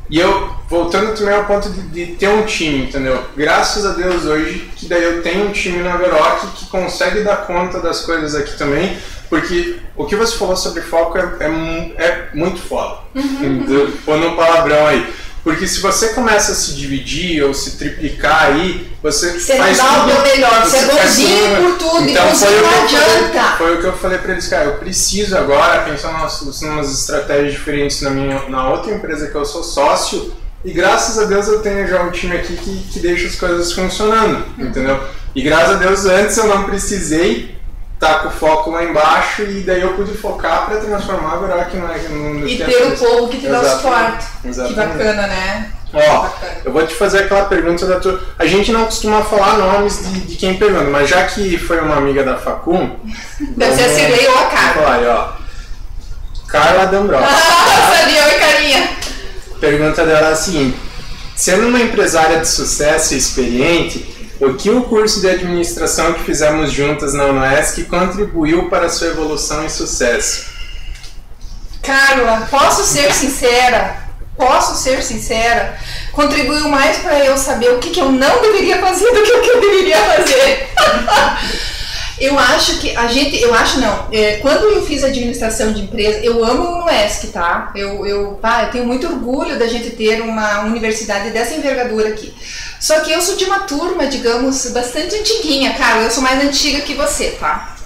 E eu, voltando também ao ponto de, de, ter um time, entendeu? Graças a Deus hoje, que daí eu tenho um time na Veroc que consegue dar conta das coisas aqui também, porque o que você falou sobre foco é, é, é muito foda. Uhum. Pondo um palavrão aí. Porque se você começa a se dividir ou se triplicar aí, você, você faz dá tudo. o melhor, você, é bonzinho por tudo, então, você foi não o que adianta. Falei, foi o que eu falei para eles, cara, eu preciso agora pensar em umas estratégias diferentes na minha na outra empresa que eu sou sócio, e graças a Deus eu tenho já um time aqui que, que deixa as coisas funcionando, uhum. entendeu? E graças a Deus antes eu não precisei tá com o foco lá embaixo e daí eu pude focar para transformar a Veroc no, no E ter o povo que te dá o suporte. Exatamente. Que bacana, né? Ó, eu vou te fazer aquela pergunta da tua. A gente não costuma falar nomes de, de quem pergunta, mas já que foi uma amiga da Facum. Deve ser a Cirlei ou a Carla. Olha, ó. Carla D'Ambrosio. Ah, sabia, oi carinha. Pergunta dela é a seguinte: sendo uma empresária de sucesso e experiente, o que o curso de administração que fizemos juntas na UNESC contribuiu para sua evolução e sucesso? Carla, posso ser sincera? Posso ser sincera? Contribuiu mais para eu saber o que, que eu não deveria fazer do que o que eu deveria fazer. eu acho que a gente, eu acho não. É, quando eu fiz administração de empresa, eu amo o UNESC, tá? Eu, eu, tá, eu tenho muito orgulho da gente ter uma universidade dessa envergadura aqui. Só que eu sou de uma turma, digamos, bastante antiguinha, cara. Eu sou mais antiga que você, tá?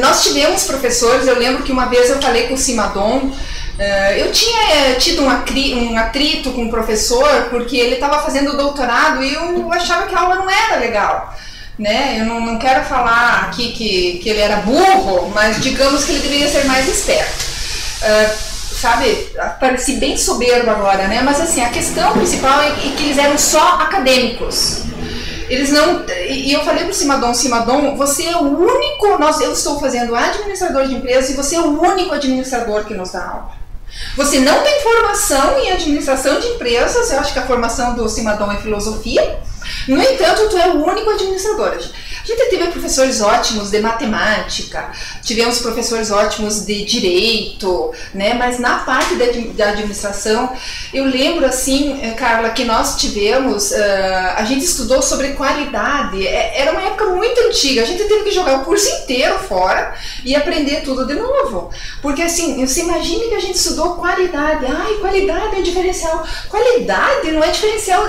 Nós tivemos professores, eu lembro que uma vez eu falei com o Simadon, eh, eu tinha eh, tido um atrito com o professor porque ele estava fazendo doutorado e eu achava que a aula não era legal. Né? Eu não, não quero falar aqui que, que ele era burro, mas digamos que ele deveria ser mais esperto. Uh, sabe, pareci bem soberbo agora, né? Mas assim, a questão principal é que eles eram só acadêmicos. Eles não. E eu falei pro Simadon, Simadon, você é o único. Nós, eu estou fazendo administrador de empresas e você é o único administrador que nos dá aula. Você não tem formação em administração de empresas, eu acho que a formação do Simadon é filosofia. No entanto, tu é o único administrador. A gente teve professores ótimos de matemática, tivemos professores ótimos de direito, né? Mas na parte da administração, eu lembro assim, eh, Carla, que nós tivemos, uh, a gente estudou sobre qualidade. É, era uma época muito antiga. A gente teve que jogar o curso inteiro fora e aprender tudo de novo, porque assim, você imagine que a gente estudou qualidade. Ai, qualidade é diferencial. Qualidade não é diferencial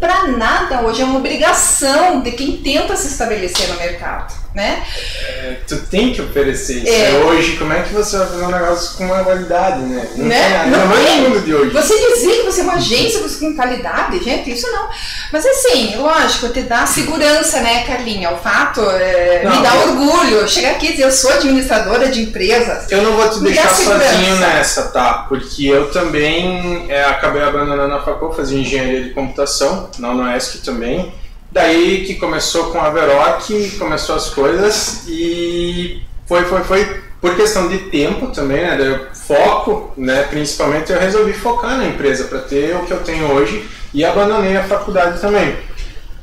para nada hoje. É uma obrigação de quem tenta se estabelecer no mercado, né? É, tu tem que oferecer isso. É. Hoje, como é que você vai fazer um negócio com uma qualidade, né? Não, né? Tem, não, não é mundo de hoje. Você dizer que você é uma agência com qualidade, gente, isso não. Mas assim, lógico, te dá segurança, né, Carlinha? O fato é, não, me dá eu... orgulho. Chegar aqui e dizer, eu sou administradora de empresas. Eu não vou te deixar sozinho nessa, tá? Porque eu também é, acabei abandonando a faculdade, fazia engenharia de computação, na UNESC também. Daí que começou com a Veroc, começou as coisas e foi, foi, foi por questão de tempo também, né? foco, né? Principalmente eu resolvi focar na empresa para ter o que eu tenho hoje e abandonei a faculdade também.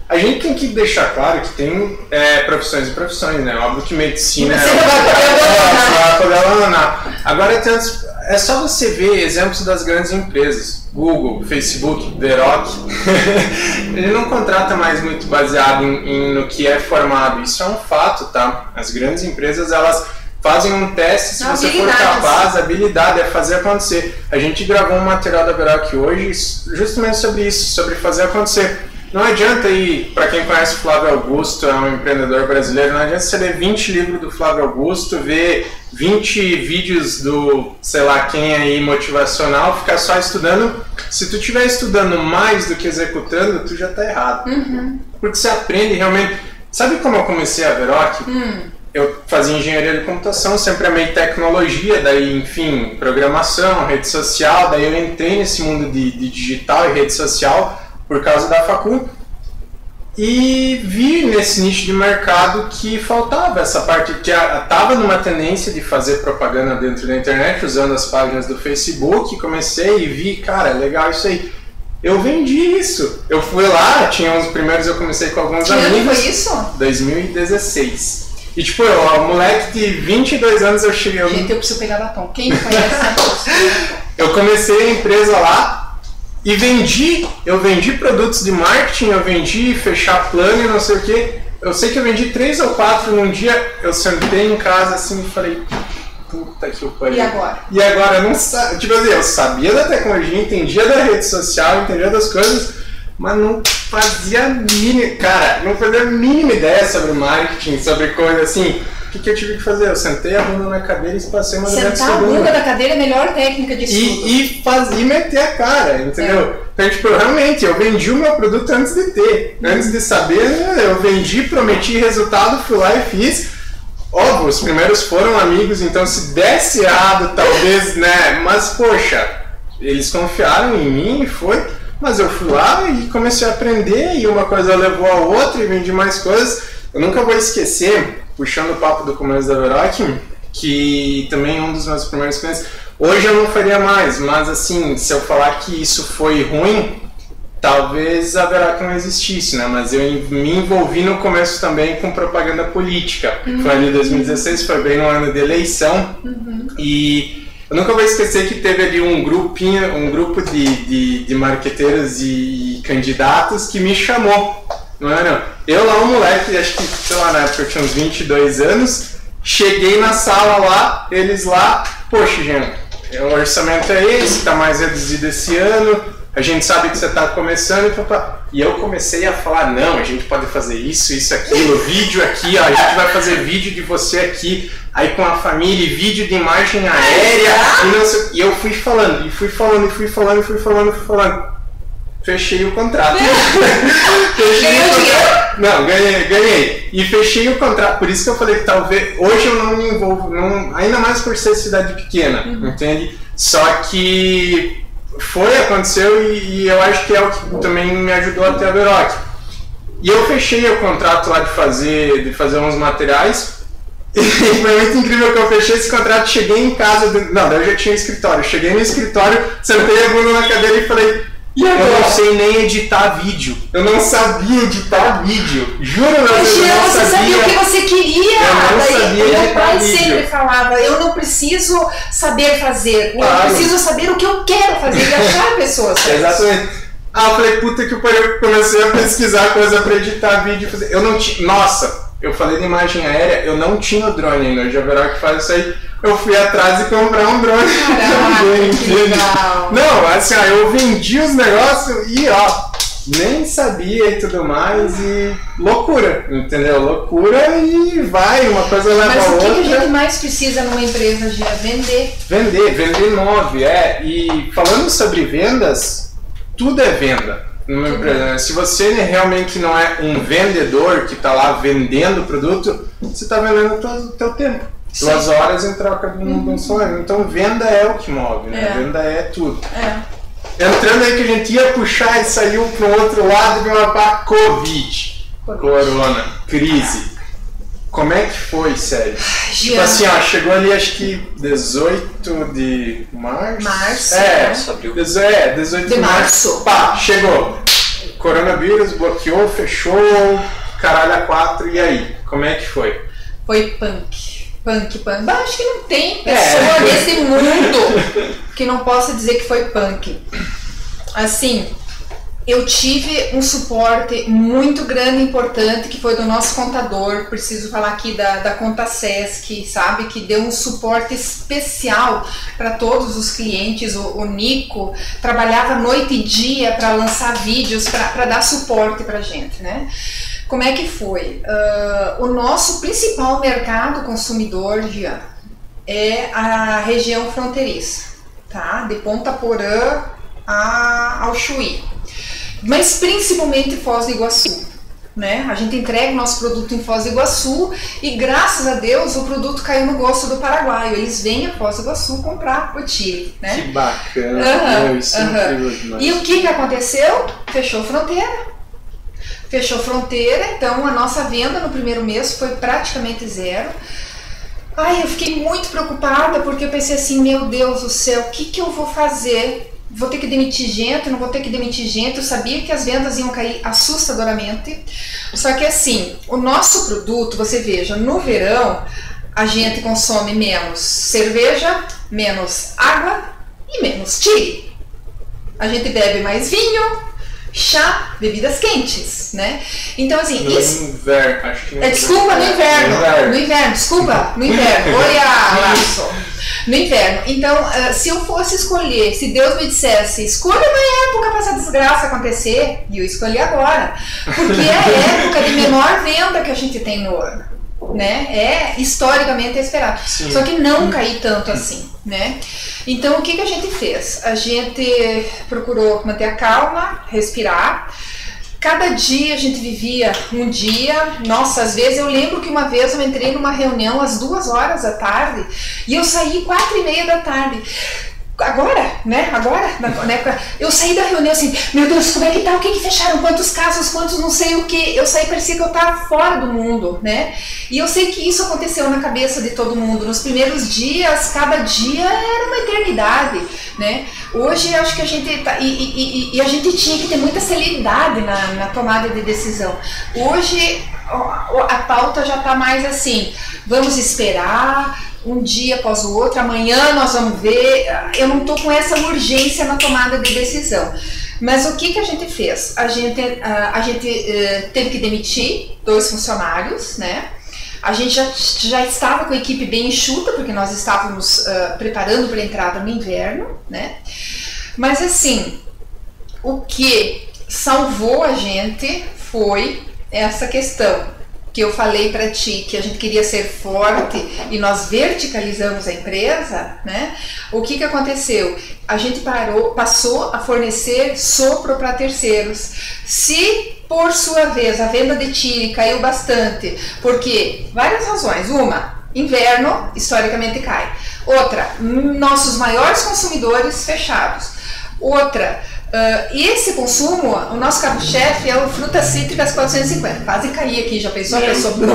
A gente tem que deixar claro que tem é, profissões e profissões, né? Óbvio que medicina você é, vai poder abandonar. Agora é só você ver exemplos das grandes empresas. Google, Facebook, Veroc, ele não contrata mais muito baseado em, em, no que é formado. Isso é um fato, tá? As grandes empresas elas fazem um teste se você for capaz, a habilidade é fazer acontecer. A gente gravou um material da Veroc hoje justamente sobre isso, sobre fazer acontecer. Não adianta ir, para quem conhece o Flávio Augusto, é um empreendedor brasileiro, não adianta você ler 20 livros do Flávio Augusto, ver 20 vídeos do, sei lá quem aí, motivacional, ficar só estudando. Se tu estiver estudando mais do que executando, tu já está errado. Uhum. Porque você aprende realmente. Sabe como eu comecei a Veroc? Hum. Eu fazia engenharia de computação, sempre amei tecnologia, daí, enfim, programação, rede social, daí eu entrei nesse mundo de, de digital e rede social por causa da facul e vi nesse nicho de mercado que faltava essa parte que estava numa tendência de fazer propaganda dentro da internet usando as páginas do Facebook comecei e vi cara legal isso aí. Eu vendi isso. Eu fui lá tinha uns primeiros eu comecei com alguns que amigos. foi isso? 2016 e tipo eu ó, moleque de 22 anos eu cheguei gente eu preciso pegar batom. Quem conhece eu comecei a empresa lá e vendi, eu vendi produtos de marketing, eu vendi fechar plano e não sei o que. Eu sei que eu vendi três ou quatro num dia, eu sentei em casa assim e falei, puta que pariu. E agora? E agora, não sabia, tipo assim, eu sabia da tecnologia, entendia da rede social, entendia das coisas, mas não fazia mínima, cara, não fazia a mínima ideia sobre marketing, sobre coisa assim que, que eu tive que fazer? Eu sentei a bunda na cadeira e passei uma Sentar a bunda na cadeira é a melhor técnica de estudo. E, e, faz, e meter a cara, entendeu? É. Então, tipo, realmente, eu vendi o meu produto antes de ter. Uhum. Antes de saber, eu vendi, prometi resultado, fui lá e fiz. Óbvio, os primeiros foram amigos, então se desse errado, talvez, né? Mas, poxa, eles confiaram em mim e foi. Mas eu fui lá e comecei a aprender, e uma coisa levou a outra, e vendi mais coisas. Eu nunca vou esquecer puxando o papo do começo da Veroc, que também é um dos meus primeiros clientes. Hoje eu não faria mais, mas assim, se eu falar que isso foi ruim, talvez a Veroc não existisse, né? Mas eu me envolvi no começo também com propaganda política. Uhum. Foi ali em 2016, foi bem no ano de eleição. Uhum. E eu nunca vou esquecer que teve ali um grupinho, um grupo de, de, de marqueteiros e candidatos que me chamou não é não. Eu lá, um moleque, acho que, sei lá, na época eu tinha uns 22 anos, cheguei na sala lá, eles lá, poxa, Jean, o orçamento é esse, tá mais reduzido esse ano, a gente sabe que você tá começando e papá. E eu comecei a falar, não, a gente pode fazer isso, isso, aquilo, vídeo aqui, ó, a gente vai fazer vídeo de você aqui, aí com a família, vídeo de imagem aérea, e, e eu fui falando, e fui falando, e fui falando, e fui falando, e fui falando fechei o contrato. fechei o contrato. Não, ganhei, ganhei. E fechei o contrato. Por isso que eu falei que talvez. Hoje eu não me envolvo, não, ainda mais por ser cidade pequena, uhum. entende? Só que foi, aconteceu e, e, eu acho que é o que também me ajudou até a Veroc. E eu fechei o contrato lá de fazer, de fazer uns materiais. E foi muito incrível que eu fechei esse contrato, cheguei em casa, do- não, daí eu já tinha escritório. Cheguei no escritório, sentei a bunda na cadeira e falei, E eu agora? não sei nem editar vídeo. Eu não sabia editar vídeo. Juro, meu Deus, eu não você sabia o que você queria. Eu não Daí, sabia meu pai vídeo. sempre falava, eu não preciso saber fazer, eu Claro. preciso saber o que eu quero fazer e achar pessoas. Exatamente. Ah, eu falei, puta que pariu, eu comecei a pesquisar coisa pra editar vídeo. e fazer- Eu não tinha. Nossa, eu falei de imagem aérea, eu não tinha o drone ainda. O Javeró que faz isso aí. Eu fui atrás de comprar um drone. Caraca. Não, assim, ó, eu vendi os negócios e ó, nem sabia e tudo mais. E loucura, entendeu? Loucura e vai, uma coisa leva Mas a o que, a outra. gente mais precisa numa empresa, Gia? Vender. Vender, vender imóvel, é. E falando sobre vendas, tudo é venda. numa Tudo empresa, né? Se você realmente não é um vendedor que está lá vendendo o produto, você está vendendo o teu tempo. Sim. Uhum. Duas horas em troca de um, de um salário. Então venda é o que move, né? É. Venda é tudo. É. Entrando aí que a gente ia puxar e saiu para o outro lado, veio uma pá, Covid, Covid. Corona, crise. Como é que foi, sério? Tipo assim, ó, chegou ali acho que 18 de março. Março, É, Março, abril. dezo- é 18 de, De março. março. Pá, chegou. Coronavírus bloqueou, fechou, caralho a quatro, e aí? Como é que foi? foi punk. Punk, punk. Bah, acho que não tem É. pessoa nesse mundo que não possa dizer que foi punk. Assim, eu tive um suporte muito grande e importante que foi do nosso contador. Preciso falar aqui da, da Conta Sesc, sabe? Que deu um suporte especial para todos os clientes. O, o Nico trabalhava noite e dia para lançar vídeos, para dar suporte para gente, né? Como é que foi? Ah, o nosso principal mercado consumidor, Jean, é a região fronteiriça, tá? De Ponta Porã a, ao Chuí. Mas principalmente Foz do Iguaçu. Né? A gente entrega o nosso produto em Foz do Iguaçu e graças a Deus o produto caiu no gosto do paraguaio. Eles vêm a Foz do Iguaçu comprar o Chile, né? Que bacana, meu, isso é demais. E o que, que aconteceu? Fechou fronteira. Fechou fronteira, então a nossa venda no primeiro mês foi praticamente zero. Ai, eu fiquei muito preocupada porque eu pensei assim, meu Deus do céu, o que, que eu vou fazer? Vou ter que demitir gente, não vou ter que demitir gente. Eu sabia que as vendas iam cair assustadoramente. Só que assim, o nosso produto, você veja, no verão a gente consome menos cerveja, menos água e menos chile. A gente bebe mais vinho, chá, bebidas quentes, né? Então assim, No isso inverno, acho que é, desculpa, no inverno. No inverno, desculpa, no inverno. Oi, Laço. No inverno. Então, ah, se eu fosse escolher, se Deus me dissesse, escolha uma época para essa desgraça acontecer, e eu escolhi agora. Porque é a época de menor venda que a gente tem no ano. Né? É historicamente esperado. Sim. Só que não cair tanto assim, né? Então o que, que a gente fez? A gente procurou manter a calma, respirar. Cada dia a gente vivia um dia. Nossa, às vezes eu lembro que uma vez eu entrei numa reunião às duas horas da tarde e eu saí quatro e meia da tarde. Agora, né? Agora, na, na época, eu saí da reunião assim, meu Deus, como é que tá? O que que fecharam? Quantos casos? Quantos não sei o que? Eu saí, parecia que eu tava fora do mundo, né? E eu sei que isso aconteceu na cabeça de todo mundo. Nos primeiros dias, cada dia era uma eternidade, né? Hoje acho que a gente tá, e, e- e- a gente tinha que ter muita celeridade na, na tomada de decisão. Hoje a pauta já tá mais assim, vamos esperar um dia após o outro, amanhã nós vamos ver. Eu não tô com essa urgência na tomada de decisão. Mas o que, que a gente fez? A gente, ah, a gente eh, teve que demitir dois funcionários, né? A gente já, já estava com a equipe bem enxuta, porque nós estávamos ah, preparando para a entrada no inverno, né? Mas assim, o que salvou a gente foi essa questão que eu falei para ti que a gente queria ser forte e nós verticalizamos a empresa, né? O que que aconteceu? A gente parou, passou a fornecer sopro para terceiros. Se por sua vez a venda de tire caiu bastante, porque várias razões. Uma, inverno historicamente cai. Outra, nossos maiores consumidores fechados. Outra, Uh, e esse consumo, o nosso carro-chefe é o frutas cítricas 450. Quase caí aqui, já pensou? Meu, a pessoa meu.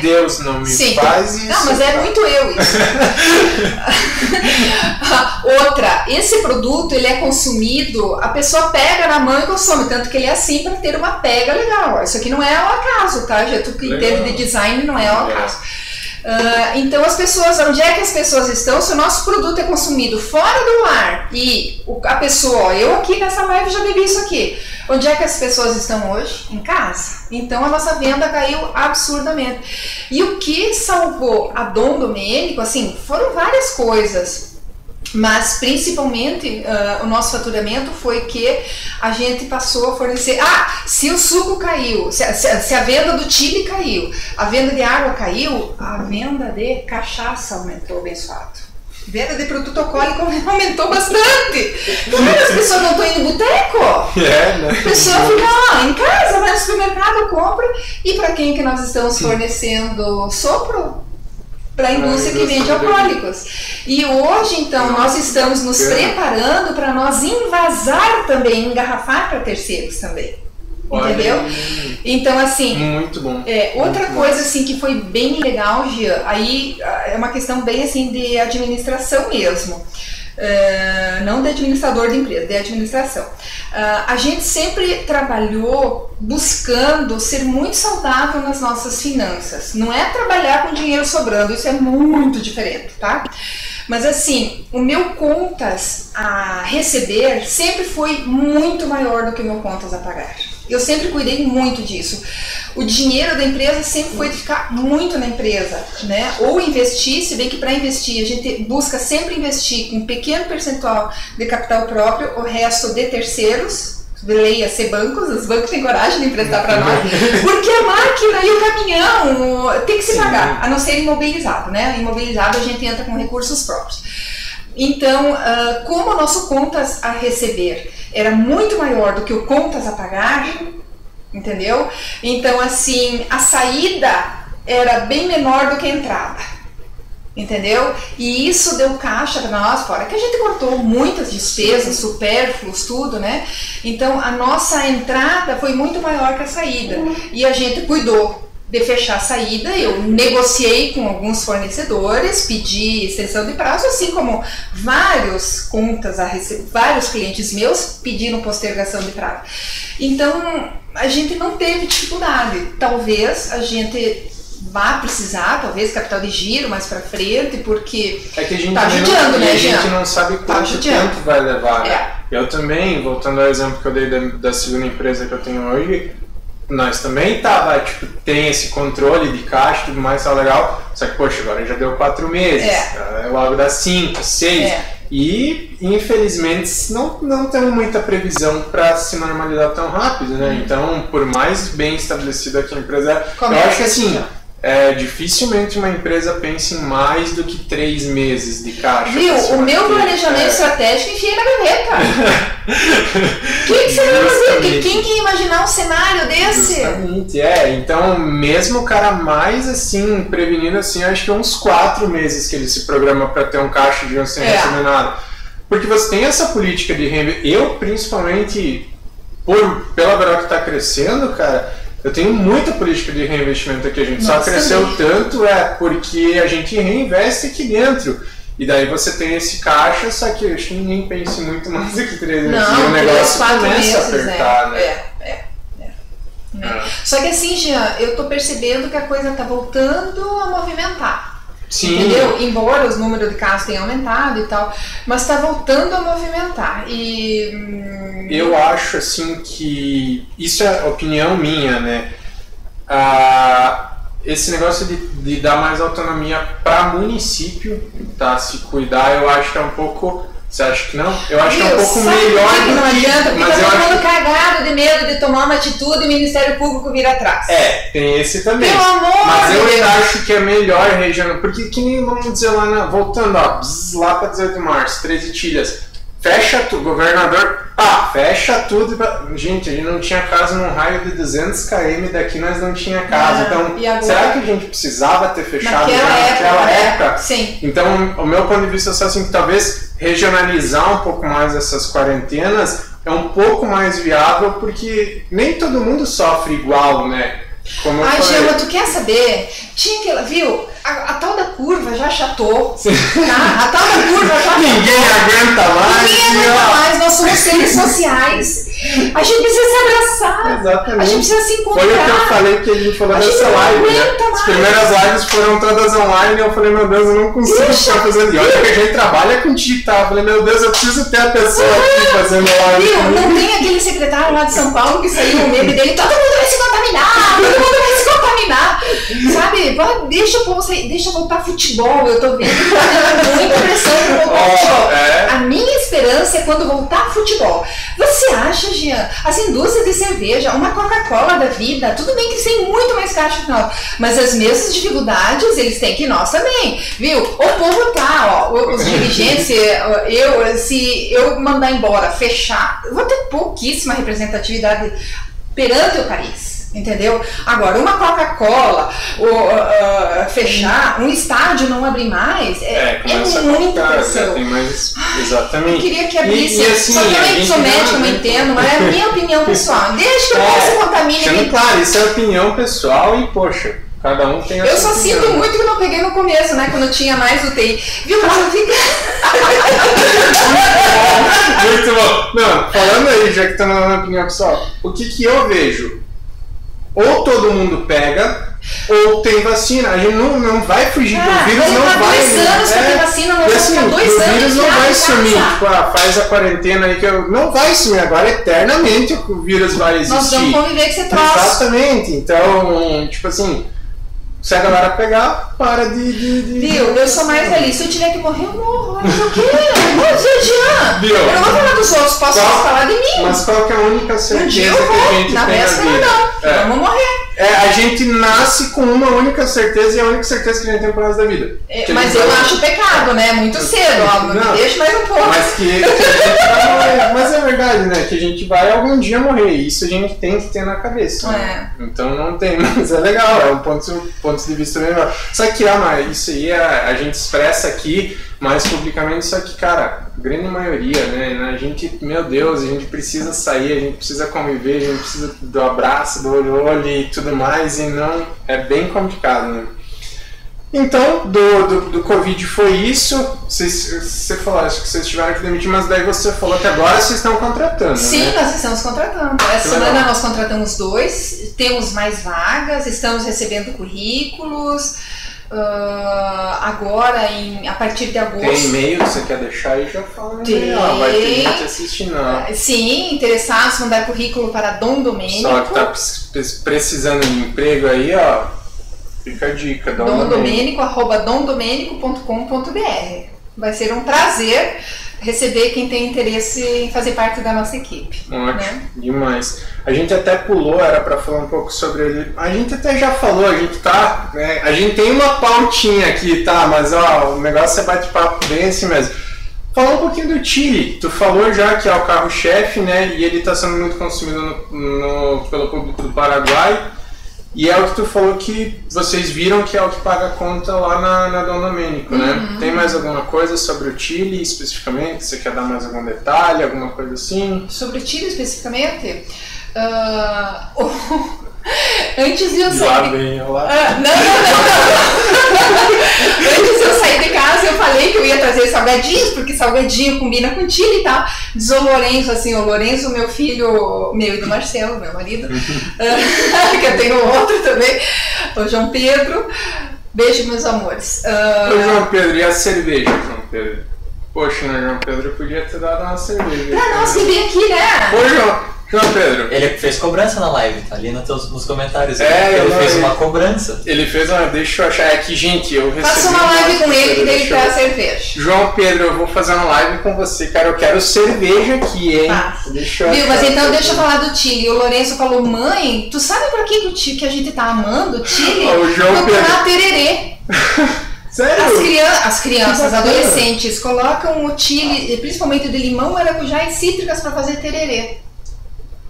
Deus, não me Sim. faz isso. Não, mas é muito eu isso. Outra, esse produto ele é consumido, a pessoa pega na mão e consome, tanto que ele é assim para ter uma pega legal. Isso aqui não é ao acaso, tá? Já tu que Legal. entende de design não é ao É. acaso. Ah, então as pessoas, onde é que as pessoas estão? Se o nosso produto é consumido fora do lar e o- a pessoa, eu aqui nessa live já bebi isso aqui. Onde é que as pessoas estão hoje? Em casa. Então a nossa venda caiu absurdamente. E o que salvou a Dom Domênico, assim, foram várias coisas. Mas principalmente ah, o nosso faturamento foi que a gente passou a fornecer. Ah, se o suco caiu, se a, se se a venda do Chile caiu, a venda de água caiu, a venda de cachaça aumentou, abençoado. Venda de produto alcoólico aumentou bastante. Vendo? As pessoas não estão indo no boteco. É, né? A pessoa fica lá em casa, vai no supermercado, compra. E para quem que nós estamos fornecendo sopro? Para a indústria que vende de alcoólicos. E hoje, então, nós estamos nos preparando para nós invasar também, engarrafar para terceiros também. Entendeu? Então, assim, Muito bom. é, outra Muito coisa assim que foi bem legal, Gia, aí ah, é uma questão bem assim de administração mesmo. É, não de administrador de empresa, de administração. Ah, a gente sempre trabalhou buscando ser muito saudável nas nossas finanças. Não é trabalhar com dinheiro sobrando, isso é muito diferente, tá? Mas assim, o meu contas a receber sempre foi muito maior do que o meu contas a pagar. Eu sempre cuidei muito disso. O dinheiro da empresa sempre foi de ficar muito na empresa, né? Ou investir, se bem que para investir a gente busca sempre investir um pequeno percentual de capital próprio, o resto de terceiros. Leia-se bancos, os bancos têm coragem de emprestar para nós, porque a máquina e o caminhão tem que se Sim. pagar, a não ser imobilizado, né? Imobilizado a gente entra com recursos próprios. Então, ah, como o nosso contas a receber era muito maior do que o contas a pagar, entendeu? Então, assim, a saída era bem menor do que a entrada. Entendeu? E isso deu caixa para nós, fora que a gente cortou muitas despesas, supérfluos, tudo, né? Então a nossa entrada foi muito maior que a saída. E a gente cuidou de fechar a saída, eu negociei com alguns fornecedores, pedi extensão de prazo, assim como vários contas a receber, vários clientes meus pediram postergação de prazo. Então a gente não teve dificuldade. Talvez a gente vá precisar, talvez capital de giro mais para frente, porque É que a gente, Tá judiando, não, né, a gente não sabe quanto judiando. tempo vai levar. Né? É. Eu também, voltando ao exemplo que eu dei da, da segunda empresa que eu tenho hoje, nós também tava, tipo, tem esse controle de caixa e tudo mais, tá legal. Só que, poxa, agora já deu quatro meses. É. É. Logo dá cinco, seis. É. E, infelizmente, não, não temos muita previsão para se normalizar tão rápido, né? Uhum. Então, por mais bem estabelecida que a empresa é, eu acho que assim, assim, é, dificilmente uma empresa pense em mais do que três meses de caixa. Viu? O meu planejamento É. estratégico enfiei na gaveta. O que, você vai fazer? Quem que ia imaginar um cenário desse? Justamente, é. Então, mesmo o cara mais assim, prevenido assim, acho que é uns quatro meses que ele se programa para ter um caixa de um sem É. nada. Porque você tem essa política de reinvestimento. Eu, principalmente, por, pela Veró que está crescendo, cara, eu tenho muita política de reinvestimento aqui. A gente só Nós cresceu também. tanto é porque a gente reinveste aqui dentro. E daí você tem esse caixa, só que eu acho que ninguém pense muito mais do que três meses. e o Não, três, negócio começa meses, a apertar, né? É, é, é. né? É. Só que assim, Jean, eu tô percebendo que a coisa tá voltando a movimentar. Sim. Entendeu? Embora os números de casos tenham aumentado e tal, mas tá voltando a movimentar. E. hum, Eu acho assim que isso é opinião minha, né? Ah, esse negócio de, de dar mais autonomia para município, tá? Se cuidar, eu acho que é um pouco. Você acha que não? Eu acho que é um pouco melhor que não adianta? Porque mas tá todo acho mundo cagado de medo de tomar uma atitude e o Ministério Público vir atrás. É, tem esse também. Pelo amor Mas de eu ainda acho que é melhor regional, porque que nem vamos dizer lá na, voltando ó, bzz, lá para 18 de março, 13 tilhas. Fecha tudo, governador, pá, fecha tudo. pra- Gente, a gente não tinha casa num raio de 200 km daqui, nós não tinha casa. Ah, então, agora? será que a gente precisava ter fechado Naquela já época. naquela né? época? Sim. Então, o meu ponto de vista é só assim, que talvez regionalizar um pouco mais essas quarentenas é um pouco mais viável porque nem todo mundo sofre igual, né? Como Ai. Gema, tu quer saber? Tinha que, viu? A, a tal da curva já chatou. Tá? A tal da curva já Ninguém aguenta mais. Ninguém e, aguenta ó, mais, nós somos seres sociais. A gente precisa se abraçar. A Exatamente. gente precisa se encontrar. Foi o que eu falei que a gente falou A nessa live, né? aguenta As mais. primeiras lives foram todas online e eu falei, meu Deus, eu não consigo Deixa. ficar fazendo. E olha que a gente trabalha com digital. Eu falei, meu Deus, eu preciso ter a pessoa aqui fazendo live. Viu? Não tem aquele secretário lá de São Paulo que saiu o meme dele, todo mundo vai se contaminar, todo mundo vai se contaminar. Sabe? Vai- Deixa eu, pôr- deixa eu voltar futebol, eu tô vendo que tá tendo muita pressão pro futebol. é. A minha esperança é quando voltar futebol. Você acha, Jean, as indústrias de cerveja, uma Coca-Cola da vida, tudo bem que eles têm muito mais caixa que nós, mas as mesmas dificuldades eles têm que nós também, viu? O povo tá, ó, os dirigentes, se eu, se eu mandar embora, fechar, eu vou ter pouquíssima representatividade perante o país. Entendeu? Agora, uma Coca-Cola, ah, fechar, um estádio não abrir mais, É, é, é, muita pressão. tem mais. Eu Exatamente. queria que abrisse. E- e assim, Só que eu sou médica, não entendo, mas é a minha opinião pessoal. Desde que o povo se contamine. Deixando claro, isso é opinião pessoal e, poxa, cada um tem a Eu só opinião. sinto muito que eu não peguei no começo, né? Quando eu tinha mais UTI. Viu? Mas eu fico. Muito bom. Não, falando aí, já que tá na opinião pessoal, o que que eu vejo? Ou todo mundo pega, ou tem vacina. A gente não, não vai fugir do vírus, vai não vai. dois anos é, vacina, e vamos assim, ficar dois o vírus não vai sumir. Tipo, ah, faz a quarentena aí que eu. Não vai sumir agora, eternamente o vírus vai existir. Nós vamos conviver com esse troço. Exatamente. Então, tipo assim, se a galera pegar, para de. de, de Viu? Eu sou mais feliz. Se eu tiver que morrer, eu morro. Mas o quê? Ô, Jean, Viu? Eu não vou falar dos outros, posso Qual- falar de mim. Mas qual que é a única Um certeza dia eu que a vou, gente na tem na véspera não. É. Vamos morrer. É, a gente nasce com uma única certeza e a única certeza que a gente tem pro resto da vida. É, Mas eu vai- acho pecado, né? Muito cedo, ó. Me Não. deixa mais um pouco. Mas que, que vai. Mas é verdade, né? Que a gente vai algum dia morrer. Isso a gente tem que ter na cabeça. né? Então não tem, mas é legal, é um ponto, ponto de vista melhor. Só que, ama, isso aí a, a gente expressa aqui mais publicamente, só que, cara, grande maioria, né? A gente, meu Deus, a gente precisa sair, a gente precisa conviver, a gente precisa do abraço, do olho, olho e tudo mais, e não. É bem complicado, né? Então, do, do, do Covid foi isso. Vocês, você falou, acho que vocês tiveram que demitir, mas daí você falou que agora vocês estão contratando. Sim, né? nós estamos contratando. Essa Que semana legal. nós contratamos dois, temos mais vagas, estamos recebendo currículos. Ah, agora, em, a partir de Tem agosto. e-mail que você quer deixar aí, já fala. Tem. Ó, vai ter gente assistindo. ó. Sim, interessados, mandar currículo para Dom Domênico. Só que tá pre- pre- precisando de emprego aí, ó. Fica a dica, dá Dom uma Domênico, arroba domdomênico.com.br. Vai ser um prazer receber quem tem interesse em fazer parte da nossa equipe. Ótimo, né? demais. A gente até pulou, era pra falar um pouco sobre ele. A gente até já falou, a gente tá. Né, a gente tem uma pautinha aqui, tá? Mas ó, o negócio é bate-papo bem assim mesmo. Falar um pouquinho do Chile. Tu falou já que é o carro-chefe, né? E ele está sendo muito consumido no- no- pelo público do Paraguai. E é o que tu falou que vocês viram que é o que paga a conta lá na, na Dom Domênico, né? Tem mais alguma coisa sobre o Chile especificamente? Você quer dar mais algum detalhe, alguma coisa assim? Sobre o Chile especificamente, ah, antes de eu Lá sair. vem eu lá. Ah, não, não, não, não. Antes de eu sair de casa, eu falei que eu ia trazer salgadinhos, porque salgadinho combina com Chile e tal. Diz o Lourenço, assim, o Lourenço, meu filho, meu e do Marcelo, meu marido, ah, que eu tenho outro também, o João Pedro. Beijo, meus amores. Ah, Ô João Pedro, e a cerveja, João Pedro? Poxa, né, João Pedro, eu podia ter dado uma cerveja. pra nós que vem aqui, né? Ô João, João Pedro, Ele fez cobrança na live, tá ali nos, teus, nos comentários. É, eu ele fez uma cobrança. ele fez uma. Deixa eu achar. É que, gente, eu recebi. Faça uma um live com ele que ele traz cerveja. João Pedro, eu vou fazer uma live com você, cara. Eu quero cerveja aqui, hein? Faça. Deixa eu Viu, mas então deixa eu falar do Chile. O Lourenço falou, mãe, tu sabe por que, que, o Chile, que a gente tá amando o Chile? O João Procurar Pedro. tererê. As, Sério? crian as crianças, adolescentes, colocam o Chile, principalmente de limão, maracujá e cítricas para fazer tererê.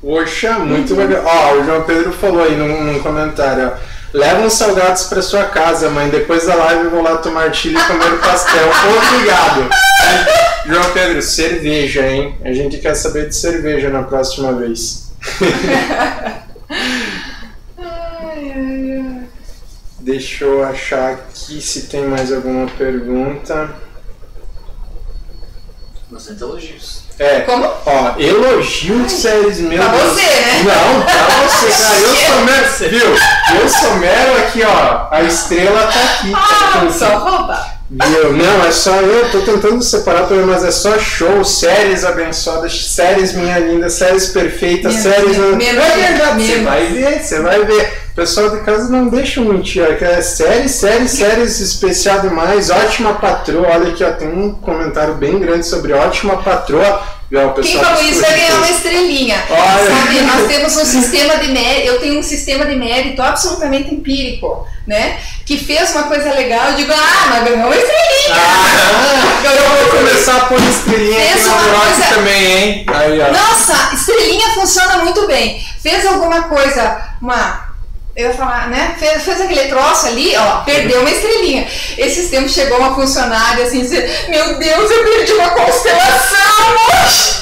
Poxa, muito legal. Ó, o João Pedro falou aí num, num comentário, ó. Leva uns salgados pra sua casa, mãe. Depois da live eu vou lá tomar chile e comer pastel. Obrigado. João Pedro, cerveja, hein? A gente quer saber de cerveja na próxima vez. Ai, ai, ai. Deixa eu achar aqui se tem mais alguma pergunta. Bastante elogios. É, Como? ó, elogio de séries meu Pra você, né? Não, pra você, cara. Eu sou mero, viu? Eu sou mero aqui, ó. A estrela tá aqui. Ah, tá aqui. só rouba. Viu? Não, é só eu, tô tentando separar pra mim, mas é só show, séries abençoadas, séries minha linda, séries perfeitas, Menos, séries. é menos. você vai ver, você vai ver. O pessoal de casa não deixa eu mentir, é séries, séries, séries especial demais, ótima patroa. Olha aqui, ó, tem um comentário bem grande sobre ótima patroa. Viu, o Quem falou isso vai ganhar uma estrelinha. Olha. Sabe, nós temos um sistema de mérito, eu tenho um sistema de mérito absolutamente empírico, né? Que fez uma coisa legal, eu digo, ah, mas ganhou uma estrelinha. Ah, eu vou começar a pôr estrelinha aqui Fez no uma Rock coisa- também, hein? Aí. Nossa, estrelinha funciona muito bem. Fez alguma coisa, uma. Eu ia falar, né? Fez, fez aquele troço ali, ó, perdeu uma estrelinha. Esses tempos chegou uma funcionária assim, dizer, meu Deus, eu perdi uma constelação!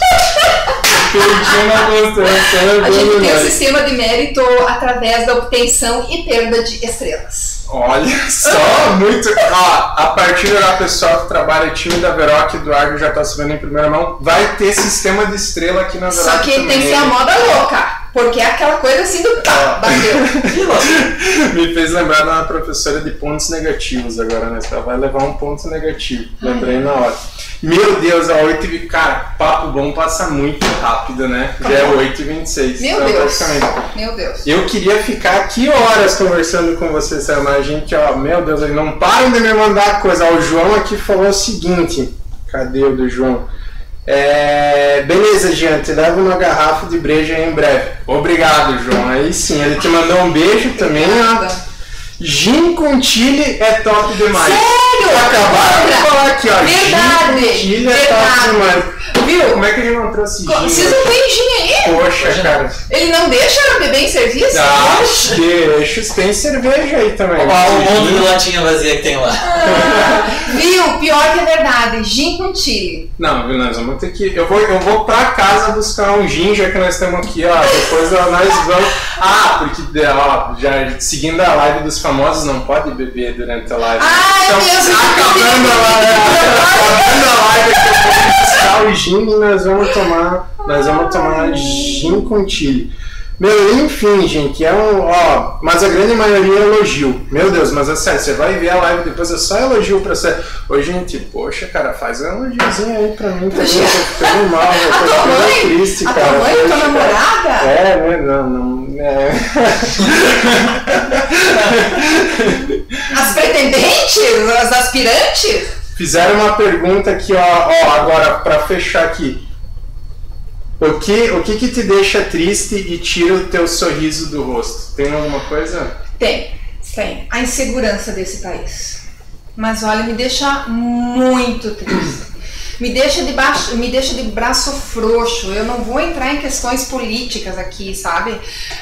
Perdi uma constelação. A gente tem um sistema de mérito através da obtenção e perda de estrelas. Olha só, muito. Ó, a partir agora, pessoal que trabalha time da Veroc, Eduardo já tá sabendo em primeira mão, vai ter sistema de estrela aqui na Veroc. Só que também. tem que ser a moda louca, porque é aquela coisa assim do pá, bateu. Me fez lembrar da professora de pontos negativos agora, né? Ela vai levar um ponto negativo. Lembrei na hora. Meu Deus, a 8 e... Cara, papo bom passa muito rápido, né? Já é 8 e 26. Meu então, Deus. Meu Deus. Eu queria ficar aqui horas conversando com vocês, mas a gente, ó, meu Deus, eles não param de me mandar coisa. Ó, o João aqui falou o seguinte: cadê o do João? É, beleza, Jean, te levo uma garrafa de breja em breve. Obrigado, João. Aí sim, ele te mandou um beijo também. ó. Gin com chile é top demais. Sério? Acabaram de falar aqui, ó. Verdade, Gin com chile é verdade. top demais. Viu? Como é que ele não trouxe gin? Vocês não têm gin aí? Poxa, cara. Ele não deixa ela beber em serviço? Ah, deixa, tem cerveja aí também. Ó, o mundo de latinha vazia que tem lá. Viu? Pior que é verdade. Gin com chile. Não, viu, nós vamos ter que. Eu vou, eu vou pra casa buscar um gin, já que nós estamos aqui, ó. Depois nós vamos. Ah, porque ó, já seguindo a live dos famosos, não pode beber durante a live. Ai, então, Deus, eu acabando a live, acabando a live eu vou buscar o gin nós vamos tomar. Nós vamos tomar gin com chile. Meu, enfim, gente, é um. Ó, mas a grande maioria é elogio. Meu Deus, mas é sério, você vai ver a live depois, é só elogio pra você. Ô, gente, poxa, cara, faz um elogiozinho aí pra mim também. Eu tô ficando mal, eu tô tua ficando mãe? triste, A cara. tua mãe, tua Poxa, cara. namorada? É, né? Não, não. É. As pretendentes? As aspirantes? Fizeram uma pergunta aqui, ó, ó, agora pra fechar aqui. O que, o que que te deixa triste e tira o teu sorriso do rosto? Tem alguma coisa? Tem, tem. A insegurança desse país. Mas olha, me deixa muito triste. Me deixa de baixo, me deixa de braço frouxo. Eu não vou entrar em questões políticas aqui, sabe?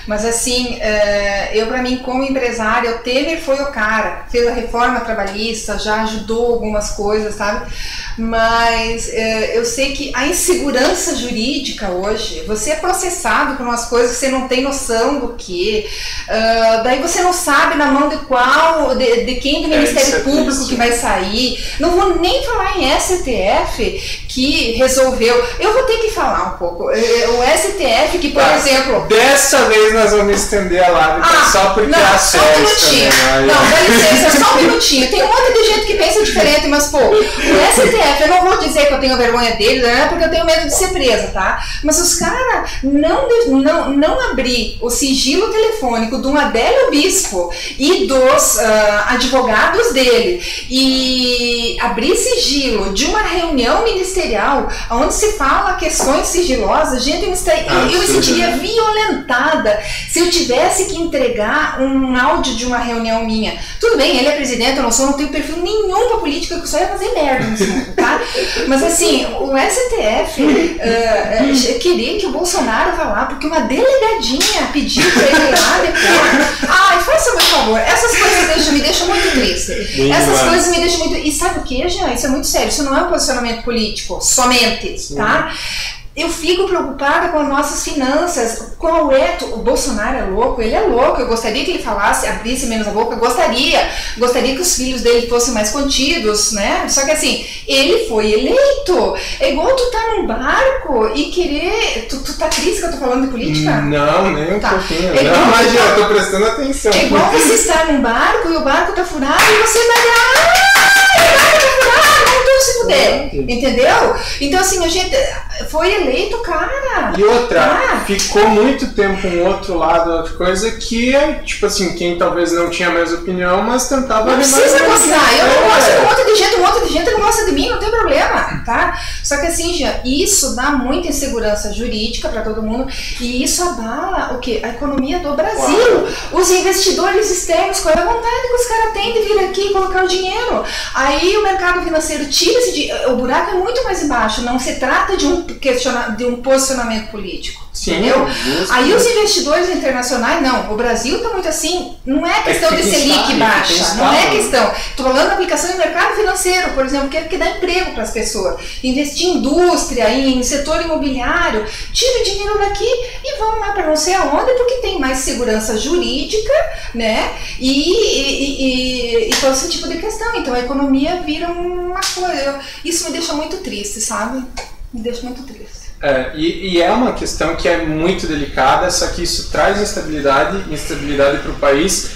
Mas assim, eh, eu para mim como empresária, o Temer foi o cara, fez a reforma trabalhista, já ajudou algumas coisas, sabe? Mas eh, eu sei que a insegurança jurídica hoje, você é processado por umas coisas que você não tem noção do que, ah, daí você não sabe na mão de qual, de, de quem do É, Ministério é Público triste. que vai sair. Não vou nem falar em STF que resolveu. Eu vou ter que falar um pouco. Eh, O STF que, por Tá. exemplo, Dessa vez nós vamos estender a live, ah, só porque não, é a só um minutinho. também. Não, dá licença, só um minutinho. Tem um monte de gente que pensa diferente, mas pô, o STF, eu não vou dizer que eu tenho vergonha dele, né? Porque eu tenho medo de ser presa, tá? Mas os caras não, não, não abrir o sigilo telefônico de um Adélio Bispo e dos ah, advogados dele e abrir sigilo de uma reunião ministerial onde se fala questões sigilosas, gente, eu, me esta- eu, me sentiria né? violentada se eu tivesse que entregar um áudio de uma reunião minha. Tudo bem, ele é presidente, eu não sou, não tenho perfil nenhum pra política, que eu só ia fazer merda nesse mundo, tá? Mas assim, o STF eh, eh, queria que o Bolsonaro vá lá, porque uma delegadinha pediu pra ele ir lá depois. Ai, faça meu favor, essas coisas deixam, me deixam muito triste. Essas coisas me deixam muito. E sabe o que, Jean? Isso é muito sério. Isso não é um posicionamento político, somente, Sim. tá? Eu fico preocupada com as nossas finanças. Qual é? O Bolsonaro é louco, ele é louco. Eu gostaria que ele falasse, abrisse menos a boca. Eu gostaria. Gostaria que os filhos dele fossem mais contidos, né? Só que assim, ele foi eleito. É igual tu tá num barco e querer. Tu, tu tá triste que eu tô falando de política? Não, nem um Tá. pouquinho. É não, mas já tô prestando atenção. É igual você estar num barco e o barco tá furado e você vai "Ah, o barco tá furado, se fuder. Entendeu? Então, assim, a gente foi eleito, cara. E outra, Ah. ficou muito tempo um outro lado, outra coisa, que tipo assim, quem talvez não tinha a mesma opinião, mas tentava Não precisa mais gostar. Eu não gosto de um monte de gente, um monte de gente não gosta de mim, não tem problema, tá? Só que assim, Jean, isso dá muita insegurança jurídica para todo mundo e isso abala o quê? A economia do Brasil. Os investidores externos, qual é a vontade que os caras têm de vir aqui e colocar o dinheiro? Aí o mercado financeiro tira esse dinheiro. O buraco é muito mais embaixo. Não se trata de um, questiona, de um posicionamento político. Sim, Entendeu? Aí os investidores internacionais, não, o Brasil está muito assim, não é questão que de Selic estável, baixa, não é questão. Estou falando da aplicação em mercado financeiro, por exemplo, que é que dá emprego para as pessoas. Investir em indústria, em setor imobiliário, tira o dinheiro daqui e vão lá para não sei aonde, porque tem mais segurança jurídica, né? E, e, e, e todo esse tipo de questão. Então a economia vira uma coisa. Isso me deixa muito triste, sabe? Me deixa muito triste. É, e, e é uma questão que é muito delicada, só que isso traz instabilidade, instabilidade para o país.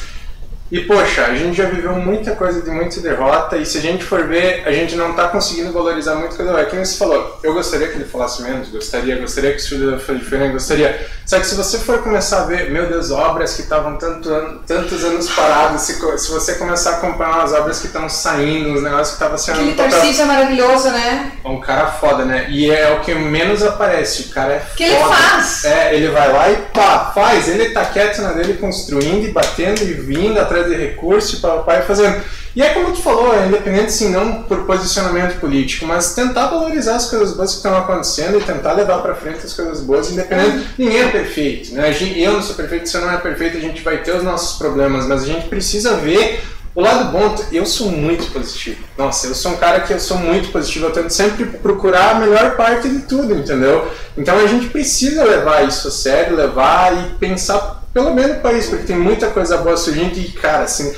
E poxa, a gente já viveu muita coisa de muita derrota e se a gente for ver, a gente não está conseguindo valorizar muito coisa. É que nem você falou, eu gostaria que ele falasse menos, gostaria, gostaria que os filhos da Felipe gostaria. Só que se você for começar a ver, meu Deus, obras que estavam tanto ano- tantos anos paradas, se, se você começar a acompanhar as obras que estão saindo, os negócios que estavam sendo Aquele Tarcísio é maravilhoso, né? é um cara foda, né? E é o que menos aparece. O cara é Que ele foda. faz. É, ele vai lá e pá, faz. Ele tá quieto na dele, construindo e batendo e vindo atrás de recurso e papai fazendo. E é como tu falou, é independente assim, não por posicionamento político, mas tentar valorizar as coisas boas que estão acontecendo e tentar levar pra frente as coisas boas, independente. Ninguém é perfeito, né? Eu não sou perfeito, você não é perfeito, a gente vai ter os nossos problemas, mas a gente precisa ver o lado bom, eu sou muito positivo. Nossa, eu sou um cara que eu sou muito positivo. Eu tento sempre procurar a melhor parte de tudo, entendeu? Então a gente precisa levar isso a sério, levar e pensar pelo menos no país, porque tem muita coisa boa surgindo e, cara, assim,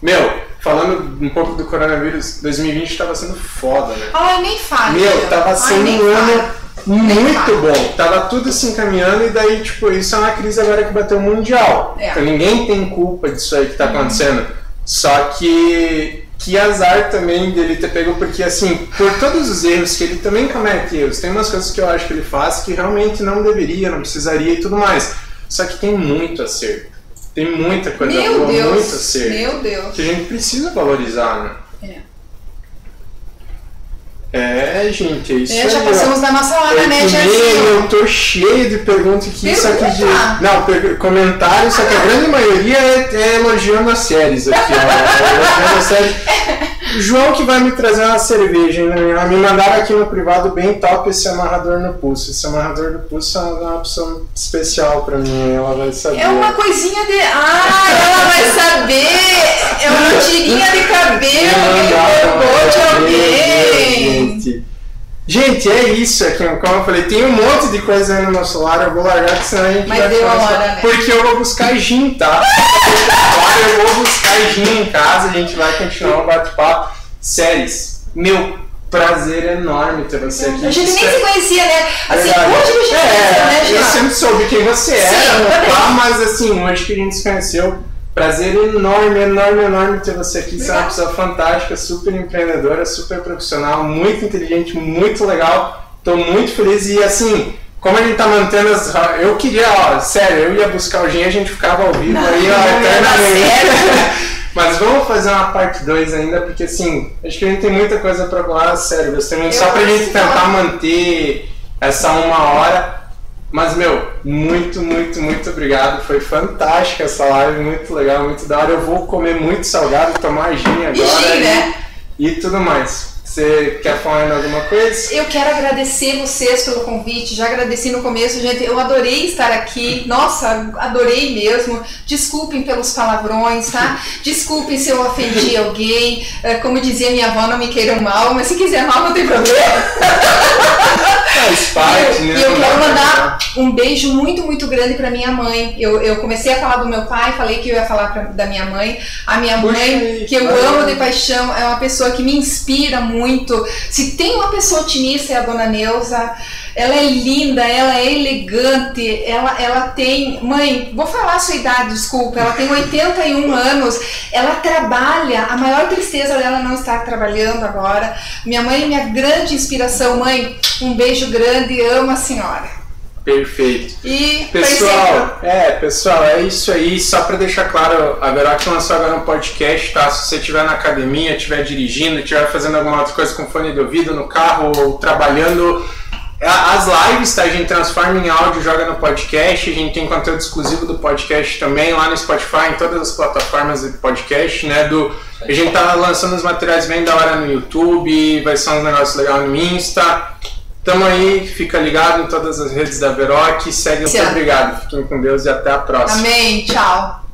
meu, falando um pouco do coronavírus, 2020 estava sendo foda, né? Ai, nem fale. Meu, tava Ai, sendo um ano muito bom. Tava tudo se encaminhando e daí, tipo, isso é uma crise agora que bateu mundial. É. Então ninguém tem culpa disso aí que tá acontecendo. Só que que azar também dele ter pego, porque assim, por todos os erros que ele também comete erros, tem umas coisas que eu acho que ele faz que realmente não deveria, não precisaria e tudo mais. Só que tem muito acerto. Tem muita coisa Meu boa, muito Deus. acerto. Meu Deus. Que a gente precisa valorizar, né? É, gente, é isso É, já passamos da nossa hora, né, e meia, Jacinho? eu tô cheio de perguntas aqui, só que de. Não, per- comentários, só que a grande maioria é, é elogiando as séries aqui, ó. É elogiando as séries. João que vai me trazer uma cerveja, né? Me mandaram aqui no privado bem top esse amarrador no pulso. Esse amarrador no pulso é uma opção especial pra mim, ela vai saber. É uma coisinha de. Ah, ela vai saber! É uma tirinha de cabelo que roubou de alguém! Gente. Gente, é isso aqui, como eu falei, tem um monte de coisa aí no meu celular, eu vou largar que senão a gente Mas vai deu a hora, né? Porque eu vou buscar gin, tá? Agora eu vou buscar gin em casa, a gente vai continuar o bate-papo. Séries, meu prazer enorme ter você aqui. A gente nem se é- conhecia, né? Assim, Verdade. hoje a gente se conheceu, né, É, eu sempre soube quem você Sim, era, eu também. tá? mas assim, hoje que a gente se conheceu, prazer enorme, enorme, enorme ter você aqui. Você é uma Obrigada. pessoa fantástica, super empreendedora, super profissional, muito inteligente, muito legal. Tô muito feliz e assim. Como a gente tá mantendo as. Eu queria, ó, sério, eu ia buscar o Gin e a gente ficava ao vivo Não, aí, ó, eternamente. Mas vamos fazer uma parte 2 ainda, porque assim, acho que a gente tem muita coisa pra falar, sério, gostei muito. Só pra acho gente tentar manter essa uma hora. Mas, meu, muito, muito, muito obrigado. Foi fantástica essa live, muito legal, muito da hora. Eu vou comer muito salgado, tomar gin agora e, né? e tudo mais. Você quer falar em alguma coisa? Eu quero agradecer vocês pelo convite. Já agradeci no começo, gente. Eu adorei estar aqui. Nossa, adorei mesmo. Desculpem pelos palavrões, tá? Desculpem se eu ofendi alguém. É, Como dizia minha avó, não me queiram mal, mas se quiser mal, não tem problema. Faz parte, E né? eu, e eu quero mandar um beijo muito, muito grande para minha mãe. Eu, eu comecei a falar do meu pai, falei que eu ia falar pra- da minha mãe. A minha Puxa mãe, aí, que eu amo de paixão, é uma pessoa que me inspira muito. Se tem uma pessoa otimista, é a dona Neuza. Ela é linda, ela é elegante, ela, ela tem. Mãe, vou falar a sua idade, desculpa. Ela tem 81 anos, ela trabalha. A maior tristeza dela não estar trabalhando agora. Minha mãe é minha grande inspiração. Mãe, um beijo grande, amo a senhora. Perfeito. E Pessoal, é, pessoal, é isso aí. Só para deixar claro, a Veroc lançou agora um podcast, tá? Se você estiver na academia, estiver dirigindo, estiver fazendo alguma outra coisa com fone de ouvido no carro ou trabalhando, as lives, tá? A gente transforma em áudio, joga no podcast. A gente tem conteúdo exclusivo do podcast também lá no Spotify, em todas as plataformas de podcast, né? Do, a gente tá lançando os materiais bem da hora no YouTube, vai ser uns negócios legais no Insta. Tamo aí, fica ligado em todas as redes da Veroc. Segue, muito obrigado. Fiquem com Deus e até a próxima. Amém. Tchau.